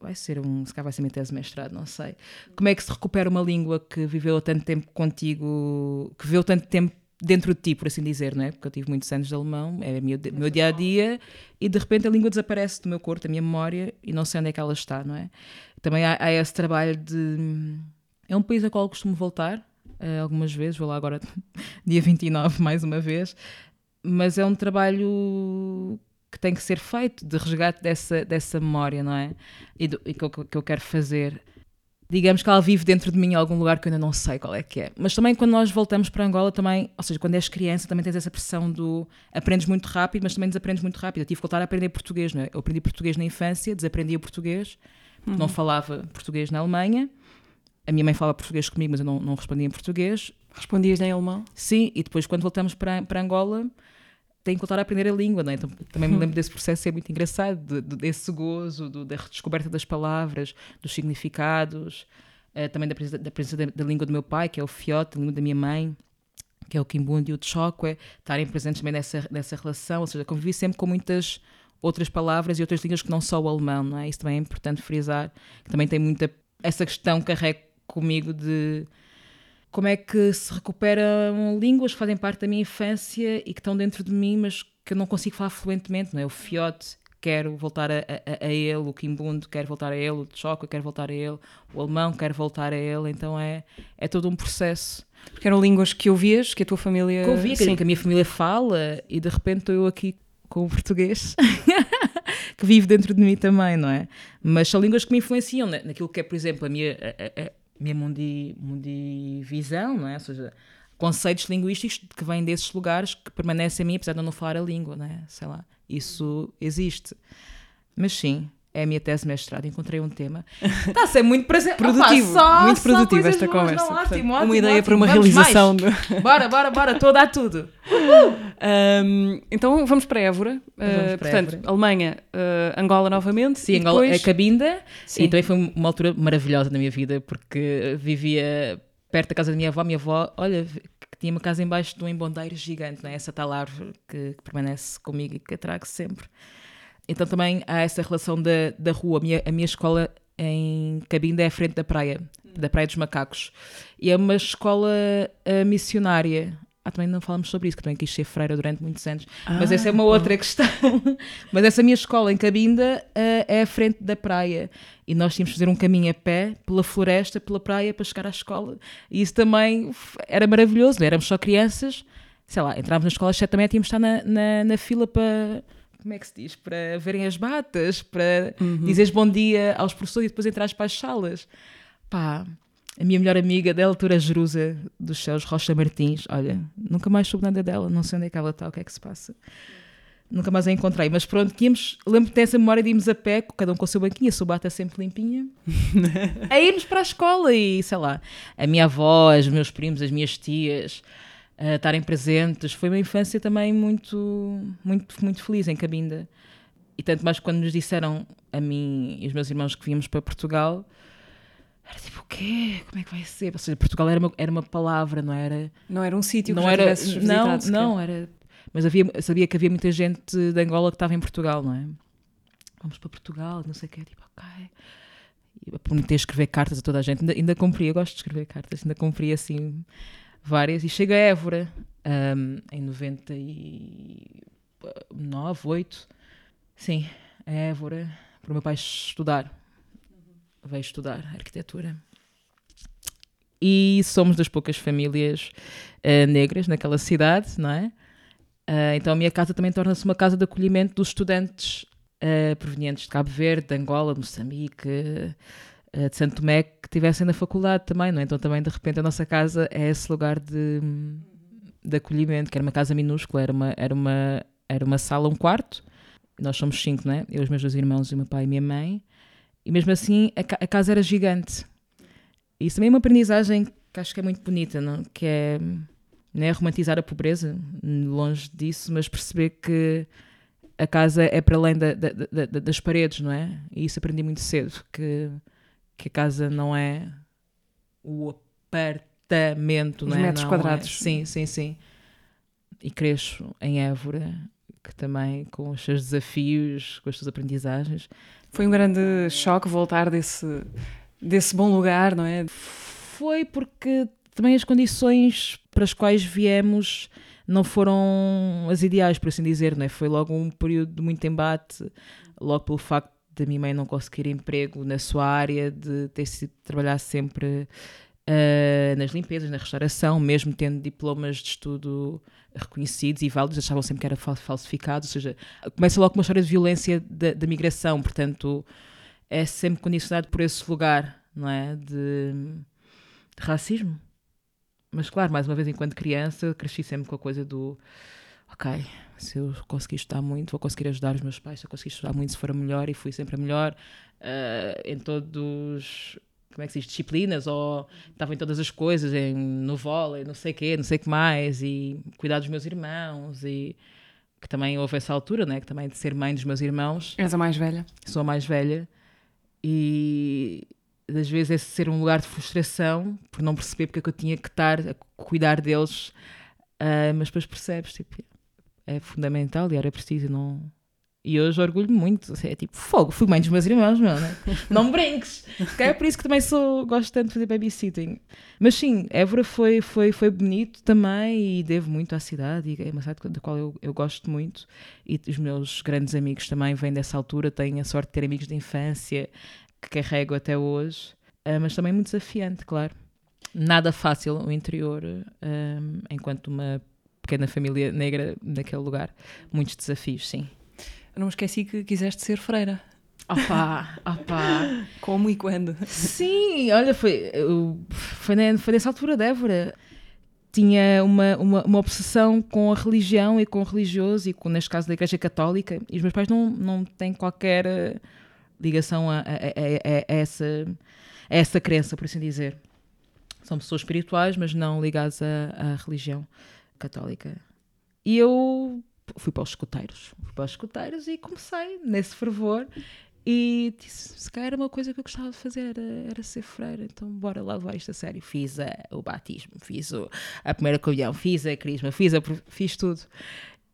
vai ser um, se calhar vai ser minha tese de mestrado, não sei. Como é que se recupera uma língua que viveu tanto tempo contigo, que viveu tanto tempo dentro de ti, por assim dizer, não é? Porque eu tive muitos anos de alemão, é o meu, meu dia a dia, e de repente a língua desaparece do meu corpo, da minha memória, e não sei onde é que ela está, não é? Também há, há esse trabalho de. É um país a qual eu costumo voltar, eh, algumas vezes, vou lá agora dia 29 mais uma vez, mas é um trabalho que tem que ser feito de resgate dessa, dessa memória, não é? E, do, e que, eu, que eu quero fazer. Digamos que ela vive dentro de mim em algum lugar que eu ainda não sei qual é que é. Mas também quando nós voltamos para Angola, também, ou seja, quando és criança, também tens essa pressão do aprendes muito rápido, mas também desaprendes muito rápido. Eu tive que voltar a aprender português, não é? Eu aprendi português na infância, desaprendi o português, porque não falava português na Alemanha. A minha mãe falava português comigo, mas eu não, não respondia em português.
Respondias em alemão?
Sim, e depois quando voltamos para, para Angola tenho que voltar a aprender a língua, não é? Então, também me lembro desse processo, é muito engraçado, de- de- desse gozo, do- da redescoberta das palavras, dos significados, eh, também da presença, da, presença da, da língua do meu pai, que é o fiote, a língua da minha mãe, que é o Kimbundo e o Tchokwe, estarem presentes também nessa, nessa relação, ou seja, convivi sempre com muitas outras palavras e outras línguas que não só o alemão, não é? Isso também é importante frisar, que também tem muita essa questão que carrego comigo de como é que se recuperam línguas que fazem parte da minha infância e que estão dentro de mim, mas que eu não consigo falar fluentemente, não é? O fiote, quero voltar a, a, a ele, o quimbundo, quero voltar a ele, o choco, quero voltar a ele, o alemão, quero voltar a ele, então é, é todo um processo.
Porque eram línguas que ouvias, que a tua família...
Que vi,
Sim.
que a minha família fala e de repente estou eu aqui com o português, que vive dentro de mim também, não é? Mas são línguas que me influenciam na- naquilo que é, por exemplo, a minha, a minha mundi, mundivisão, não é? Ou seja, conceitos linguísticos que vêm desses lugares que permanecem em mim, apesar de eu não falar a língua, não é? Sei lá, isso existe. Mas sim, é a minha tese de mestrado, encontrei um tema. Está a ser muito prazer.
Produtivo,
Opa, só-
muito
só
produtiva esta
boas,
conversa.
não,
Portanto,
ótimo,
uma
ótimo,
ideia para uma
ótimo. Vamos
realização. de-
Bora, bora, bora, estou a dar tudo.
Um, então vamos para Évora. Uh,
para
portanto,
Évora.
Alemanha, uh, Angola novamente.
Sim,
e
Angola,
depois...
a Cabinda.
Sim.
E também foi uma altura maravilhosa na minha vida, porque vivia perto da casa da minha avó. Minha avó, olha, que tinha uma casa embaixo de um embondeiro gigante, não é? essa tal árvore que, que permanece comigo e que a trago sempre. Então também há essa relação da, da rua. A minha, a minha escola em Cabinda é à frente da praia, da Praia dos Macacos. E é uma escola ah, missionária. Ah, também não falamos sobre isso, que também quis ser freira durante muitos anos. Mas essa é uma outra questão. Mas essa minha escola em Cabinda ah, é à frente da praia. E nós tínhamos de fazer um caminho a pé, pela floresta, pela praia, para chegar à escola. E isso também era maravilhoso. Éramos só crianças. Sei lá, entrávamos na escola às sete da manhã, tínhamos de estar na, na, na fila para... Como é que se diz? Para verem as batas, para dizeres bom dia aos professores e depois entrares para as salas. Pá, a minha melhor amiga da altura, Jerusa dos Céus, Rocha Martins, olha, nunca mais soube nada dela, não sei onde é que ela está, o que é que se passa. Nunca mais a encontrei, mas pronto, íamos, lembro-me dessa memória de irmos a pé, cada um com o seu banquinho, a sua bata sempre limpinha, a irmos para a escola e sei lá, a minha avó, os meus primos, as minhas tias, a estarem presentes. Foi uma infância também muito, muito, muito feliz em Cabinda. E tanto mais quando nos disseram a mim e os meus irmãos que vínhamos para Portugal, era tipo, o quê? Como é que vai ser? Ou seja, Portugal era uma, era uma palavra, não era.
Não era um sítio que
não era.
tivesses visitado
Não, não, era. Mas havia, sabia que havia muita gente de Angola que estava em Portugal, não é? Vamos para Portugal, não sei o quê. Tipo, ok. E prometi escrever cartas a toda a gente. Ainda, ainda cumpri, eu gosto de escrever cartas, ainda cumpri assim várias. E chego a Évora ahm, em 99, 8. Sim, a Évora, para o meu pai estudar. Veio estudar arquitetura. E somos das poucas famílias ah, negras naquela cidade, não é? Ah, então a minha casa também torna-se uma casa de acolhimento dos estudantes ah, provenientes de Cabo Verde, de Angola, de Moçambique, de Santo Tomé, que estivessem na faculdade também, não é? Então também de repente a nossa casa é esse lugar de, de acolhimento, que era uma casa minúscula, era uma, era uma, era uma sala, um quarto, nós somos cinco, não é? Eu, os meus dois irmãos, o meu pai e a minha mãe, e mesmo assim a, a casa era gigante. E isso também é uma aprendizagem que acho que é muito bonita, não? que é não é romantizar a pobreza, longe disso, mas perceber que a casa é para além da- da- da- das paredes, não é? E isso aprendi muito cedo, que, que a casa não é o apartamento,
Os
não é?
metros
Não
quadrados.
É. Sim, sim, sim. E cresço em Évora, que também com os seus desafios, com as suas aprendizagens,
Foi um grande choque voltar desse, desse bom lugar, não é?
Foi porque também as condições para as quais viemos não foram as ideais, por assim dizer, não é? Foi logo um período de muito embate, logo pelo facto da minha mãe não conseguir emprego na sua área, de ter sido trabalhar sempre ah, nas limpezas, na restauração, mesmo tendo diplomas de estudo reconhecidos e válidos, achavam sempre que era fal- falsificado, ou seja, começa logo com uma história de violência da, da migração, portanto é sempre condicionado por esse lugar, não é? De, de racismo. Mas claro, mais uma vez, enquanto criança, cresci sempre com a coisa do ok, se eu conseguir estudar muito, vou conseguir ajudar os meus pais, se eu conseguir estudar muito, se for a melhor, e fui sempre a melhor ah, em todos como é que se diz, disciplinas, ou estava em todas as coisas, em, no vôlei, não sei o quê, não sei o que mais, e cuidar dos meus irmãos, e que também houve essa altura, né, que também de ser mãe dos meus irmãos,
És a mais velha.
sou a mais velha e às vezes esse ser um lugar de frustração por não perceber porque é que eu tinha que estar a cuidar deles, ah, mas depois percebes, tipo, é fundamental e era preciso, não... E hoje orgulho muito, é tipo, fogo, fui mãe dos meus irmãos, meu, né? não me brinques. Que É por isso que também sou, gosto tanto de fazer babysitting. Mas sim, Évora foi, foi, foi bonito também e devo muito à cidade, e é uma cidade da qual eu, eu gosto muito. E os meus grandes amigos também vêm dessa altura, tenho a sorte de ter amigos de infância que carrego até hoje, Ah, mas também muito desafiante, claro. Nada fácil o interior, ah, enquanto uma pequena família negra naquele lugar. Muitos desafios, sim.
Eu não me esqueci que quiseste ser freira.
Opá, opá.
Como e quando?
Sim, olha, foi, foi, foi nessa altura de Évora. Tinha uma, uma, uma obsessão com a religião e com o religioso, e com, neste caso da Igreja Católica. E os meus pais não, não têm qualquer eh, ligação a, a- a- a- essa, a essa crença, por assim dizer. São pessoas espirituais, mas não ligadas à religião católica. E eu fui para os escuteiros. Fui para os escuteiros e comecei nesse fervor. E disse, se calhar era uma coisa que eu gostava de fazer, era, era ser freira, então bora lá levar isto a sério. Fiz a- o batismo, fiz o- a primeira comunhão, fiz a crisma, fiz, a, fiz tudo.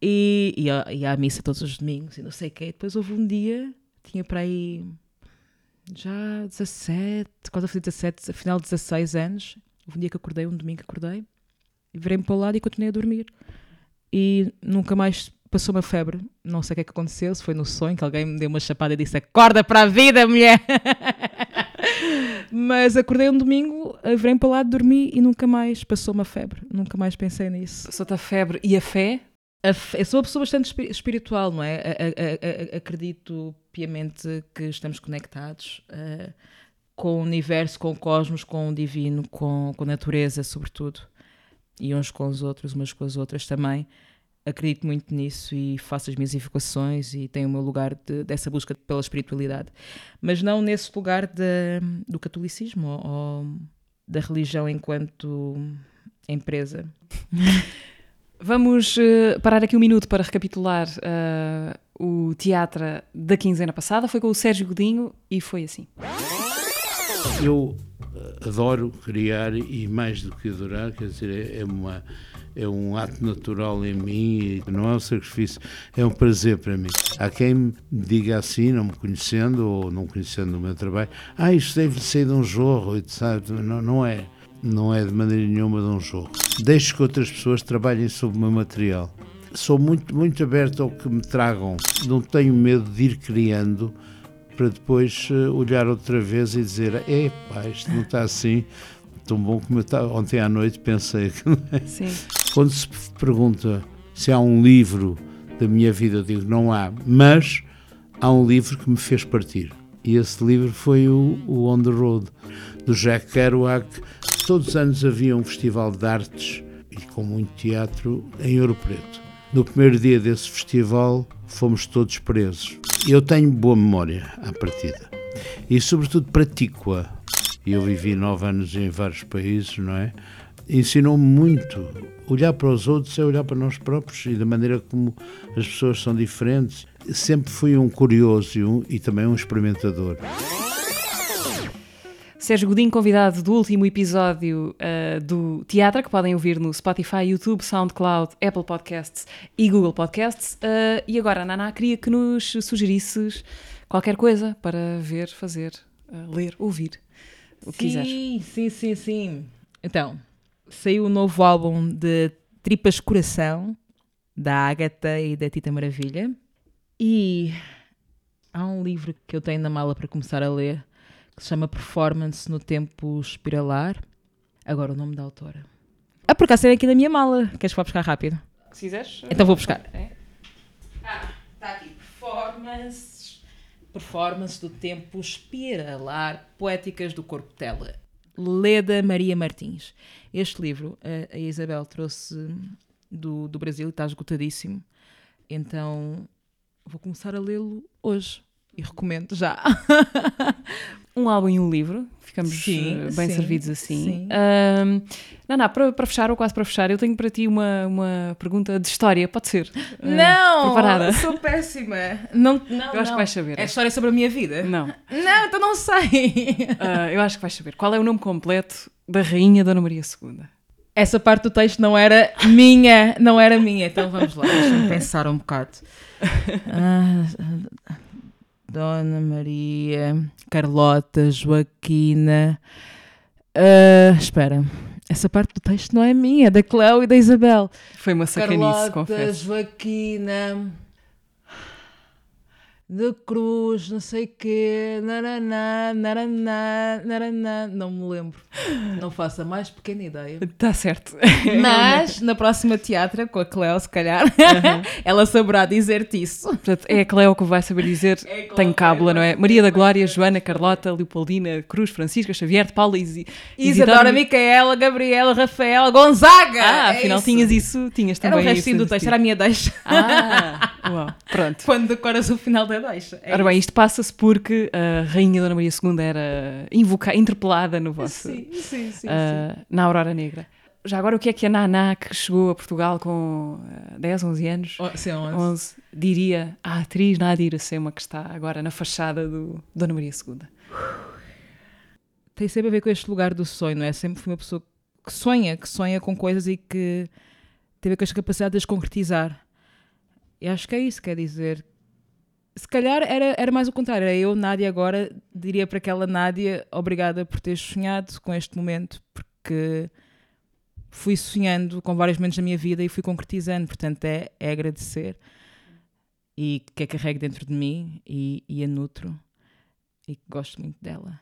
E ia, ia à missa todos os domingos e não sei o quê. Depois houve um dia, tinha para aí já 17, quase a fazer 17, afinal 16 anos. Houve um dia que acordei, um domingo que acordei, e virei-me para o lado e continuei a dormir. E nunca mais passou uma febre. Não sei o que é que aconteceu, se foi no sonho que alguém me deu uma chapada e disse: Acorda para a vida, mulher! Mas acordei um domingo, virei-me para o lado, dormi e nunca mais passou uma febre. Nunca mais pensei nisso.
Passou-te a febre e a fé?
A fe- Eu sou uma pessoa bastante espi- espiritual, não é? A- a- a- acredito piamente que estamos conectados eh, com o universo, com o cosmos, com o divino, com, com a natureza, sobretudo. E uns com os outros, umas com as outras também. Acredito muito nisso e faço as minhas evocações e tenho o meu lugar de- dessa busca pela espiritualidade. Mas não nesse lugar de- do catolicismo ou, ou da religião enquanto empresa.
Vamos eh, parar aqui um minuto para recapitular eh, o teatro da quinzena passada. Foi com o Sérgio Godinho e foi assim.
Eu adoro criar e mais do que adorar, quer dizer, é- é, uma, é um ato natural em mim, e não é um sacrifício, é um prazer para mim. Há quem me diga assim, não me conhecendo ou não conhecendo o meu trabalho, ah, isto deve ser de um jorro, etc. Não, não é. Não é de maneira nenhuma de um jorro. Deixo que outras pessoas trabalhem sobre o meu material. Sou muito, muito aberto ao que me tragam. Não tenho medo de ir criando para depois eh, olhar outra vez e dizer: epá, isto não está assim tão bom como eu estava. Ontem à noite pensei que.
Sim.
Quando se pergunta se há um livro da minha vida, eu digo: não há, mas há um livro que me fez partir. E esse livro foi o, o On the Road, do Jack Kerouac. Todos os anos havia um festival de artes e com muito teatro em Ouro Preto. No primeiro dia desse festival fomos todos presos. Eu tenho boa memória à partida e, sobretudo, pratico-a. Eu vivi nove anos em vários países, não é? Ensinou-me muito. Olhar para os outros é olhar para nós próprios e da maneira como as pessoas são diferentes. Sempre fui um curioso e, um- e também um experimentador.
Sérgio Godinho, convidado do último episódio uh, do Teatro, que podem ouvir no Spotify, YouTube, SoundCloud, Apple Podcasts e Google Podcasts. Uh, e agora, Naná, queria que nos sugerisses qualquer coisa para ver, fazer, uh, ler, ouvir, o que quiseres.
Sim, sim, sim, sim. Então, saiu o novo álbum de Tripas Coração, da Ágata e da Tita Maravilha. E há um livro que eu tenho na mala para começar a ler, que se chama Performance no Tempo Espiralar. Agora o nome da autora. Ah, por acaso tem aqui na minha mala. Queres que vá buscar rápido?
Se quiseres.
Então vou buscar.
É.
Ah, está aqui. Performance. Performance do tempo espiralar. Poéticas do corpo tela. Leda Maria Martins. Este livro a, a Isabel trouxe do, do Brasil e está esgotadíssimo. Então vou começar a lê-lo hoje. E recomendo já.
Um álbum e um livro, ficamos
Sim,
uh, bem
sim,
servidos assim.
sim.
Ahm, Naná, para, para fechar, ou quase para fechar, eu tenho para ti uma, uma pergunta de história, pode ser? Uh,
não!
Preparada?
Sou péssima. Não, não,
Eu acho que
não.
vais saber.
É história sobre a minha vida?
Não.
Não, então não sei.
Ah, eu acho que vais saber. Qual é o nome completo da Rainha Dona Maria II?
Essa parte do texto não era minha, não era minha. Então vamos lá, deixa-me pensar um bocado. Ah, Dona Maria, Carlota, Joaquina. Ah, espera, essa parte do texto não é minha, é da Cléo e da Isabel.
Foi uma sacanice,
Carlota,
confesso.
Joaquina. De cruz, não sei quê, naraná, naraná, naraná, não me lembro. Não faço a mais pequena ideia.
Está certo.
Mas na próxima teatra, com a Cleo, se calhar, ela saberá dizer-te isso.
Portanto, é a Cleo que vai saber dizer.
É que
cábula, não é? Maria da. Glória, Joana, Carlota, Leopoldina, Cruz, Francisca, Xavier, de Paula, Isi,
Isadora, Micaela, Gabriela, Rafaela, Gonzaga!
Ah,
É
afinal
isso.
tinhas isso, tinhas
Era
também
o restinho do texto, era a minha deixa.
Ah, uau, pronto.
Quando decoras o final da deixa. É
Ora bem, isto passa-se porque a Rainha Dona Maria II era invoca interpelada no vosso,
Sim, sim, sim.
ah, na Aurora Negra. Já agora, o que é que a Naná, que chegou a Portugal com ah, 10, 11 anos,
sim. Oh, sim, onde?
11, diria à atriz Nádia Iracema, que está agora na fachada do Dona Maria II?
Tem sempre a ver com este lugar do sonho, não é? Sempre fui uma pessoa que sonha, que sonha com coisas e que teve com as capacidades de as concretizar. E acho que é isso, quer dizer. Se calhar era, era mais o contrário, eu, Nádia, agora diria para aquela Nádia, obrigada por teres sonhado com este momento, porque fui sonhando com vários momentos da minha vida e fui concretizando, portanto é, é agradecer e que a carrego dentro de mim e, e a nutro e gosto muito dela.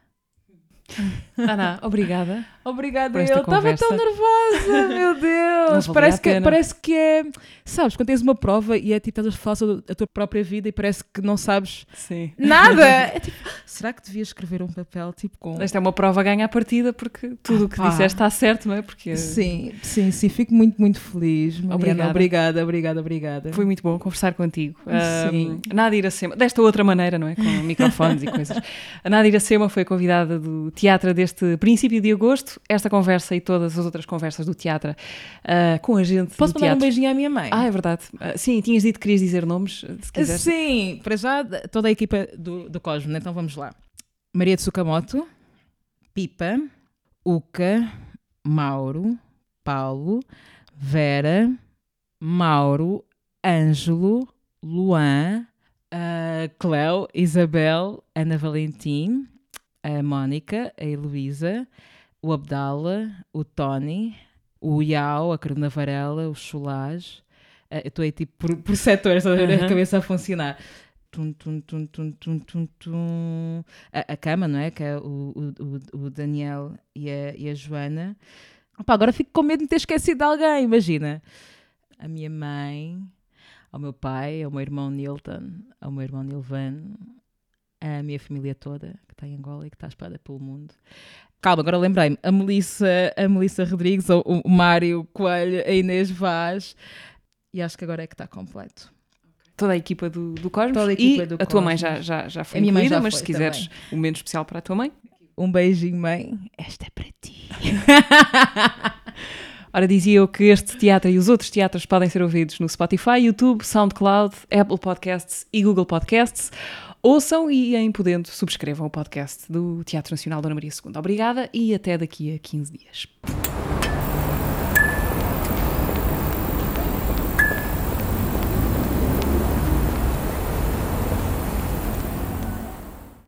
Naná, obrigada.
Obrigada, eu estava tão nervosa, meu Deus. parece,
a
que,
pena.
parece que é. Sabes, quando tens uma prova e é tipo, estás a falar sobre a tua própria vida e parece que não sabes
Sim.
nada. É tipo, será que devia escrever um papel tipo com.
Esta é uma prova ganha à partida porque tudo o que
Ah, pá.
disseste está certo, não é? Porque
Sim, sim, sim, fico muito, muito feliz. Mariana.
Obrigada.
obrigada, obrigada, obrigada.
foi muito bom conversar contigo.
Sim.
Um, Nádia Iracema, desta outra maneira, não é? Com microfones e coisas. A Nádia Iracema foi convidada do teatro deste princípio de agosto. Esta conversa e todas as outras conversas do teatro ah, com a gente
Posso mandar um
teatro.
beijinho à minha mãe?
Ah, é verdade. Ah, sim, tinhas dito que querias dizer nomes, se quiseres.
Sim, para já toda a equipa do, do Cosmo, né? então vamos lá. Maria de Sukamoto, Pipa, Uca, Mauro, Paulo, Vera, Mauro, Ângelo, Luan, a Cleo, Isabel, Ana Valentim, a Mónica, a Heloísa, o Abdala, o Tony, o Iau, a Carolina Varela, o Cholage. Eh, eu estou aí tipo por, por setores, a ver a cabeça a funcionar. Tum, tum, tum, tum, tum, tum, tum. A, a cama, não é? Que é o, o, o- o Daniel e a, e a Joana. Opa, agora fico com medo de ter esquecido de alguém, imagina. A minha mãe, ao meu pai, ao meu irmão Nilton, ao meu irmão Nilvan, a minha família toda que está em Angola e que está espalhada pelo mundo. Calma, agora lembrei-me. A Melissa, a Melissa Rodrigues, o, o Mário Coelho, a Inês Vaz. E acho que agora é que está completo.
Toda a equipa do, do Cosmos.
Toda a equipa
e
do
a tua mãe
Cosmos.
já, já, já foi
A minha mãe
incluída, mas
foi
se quiseres um momento especial para a tua mãe.
Um beijinho, mãe. Esta é para ti.
Ora, dizia eu que este teatro e os outros teatros podem ser ouvidos no Spotify, YouTube, SoundCloud, Apple Podcasts e Google Podcasts. Ouçam e, em podendo, subscrevam o podcast do Teatro Nacional Dona Maria II. Obrigada e até daqui a 15 dias.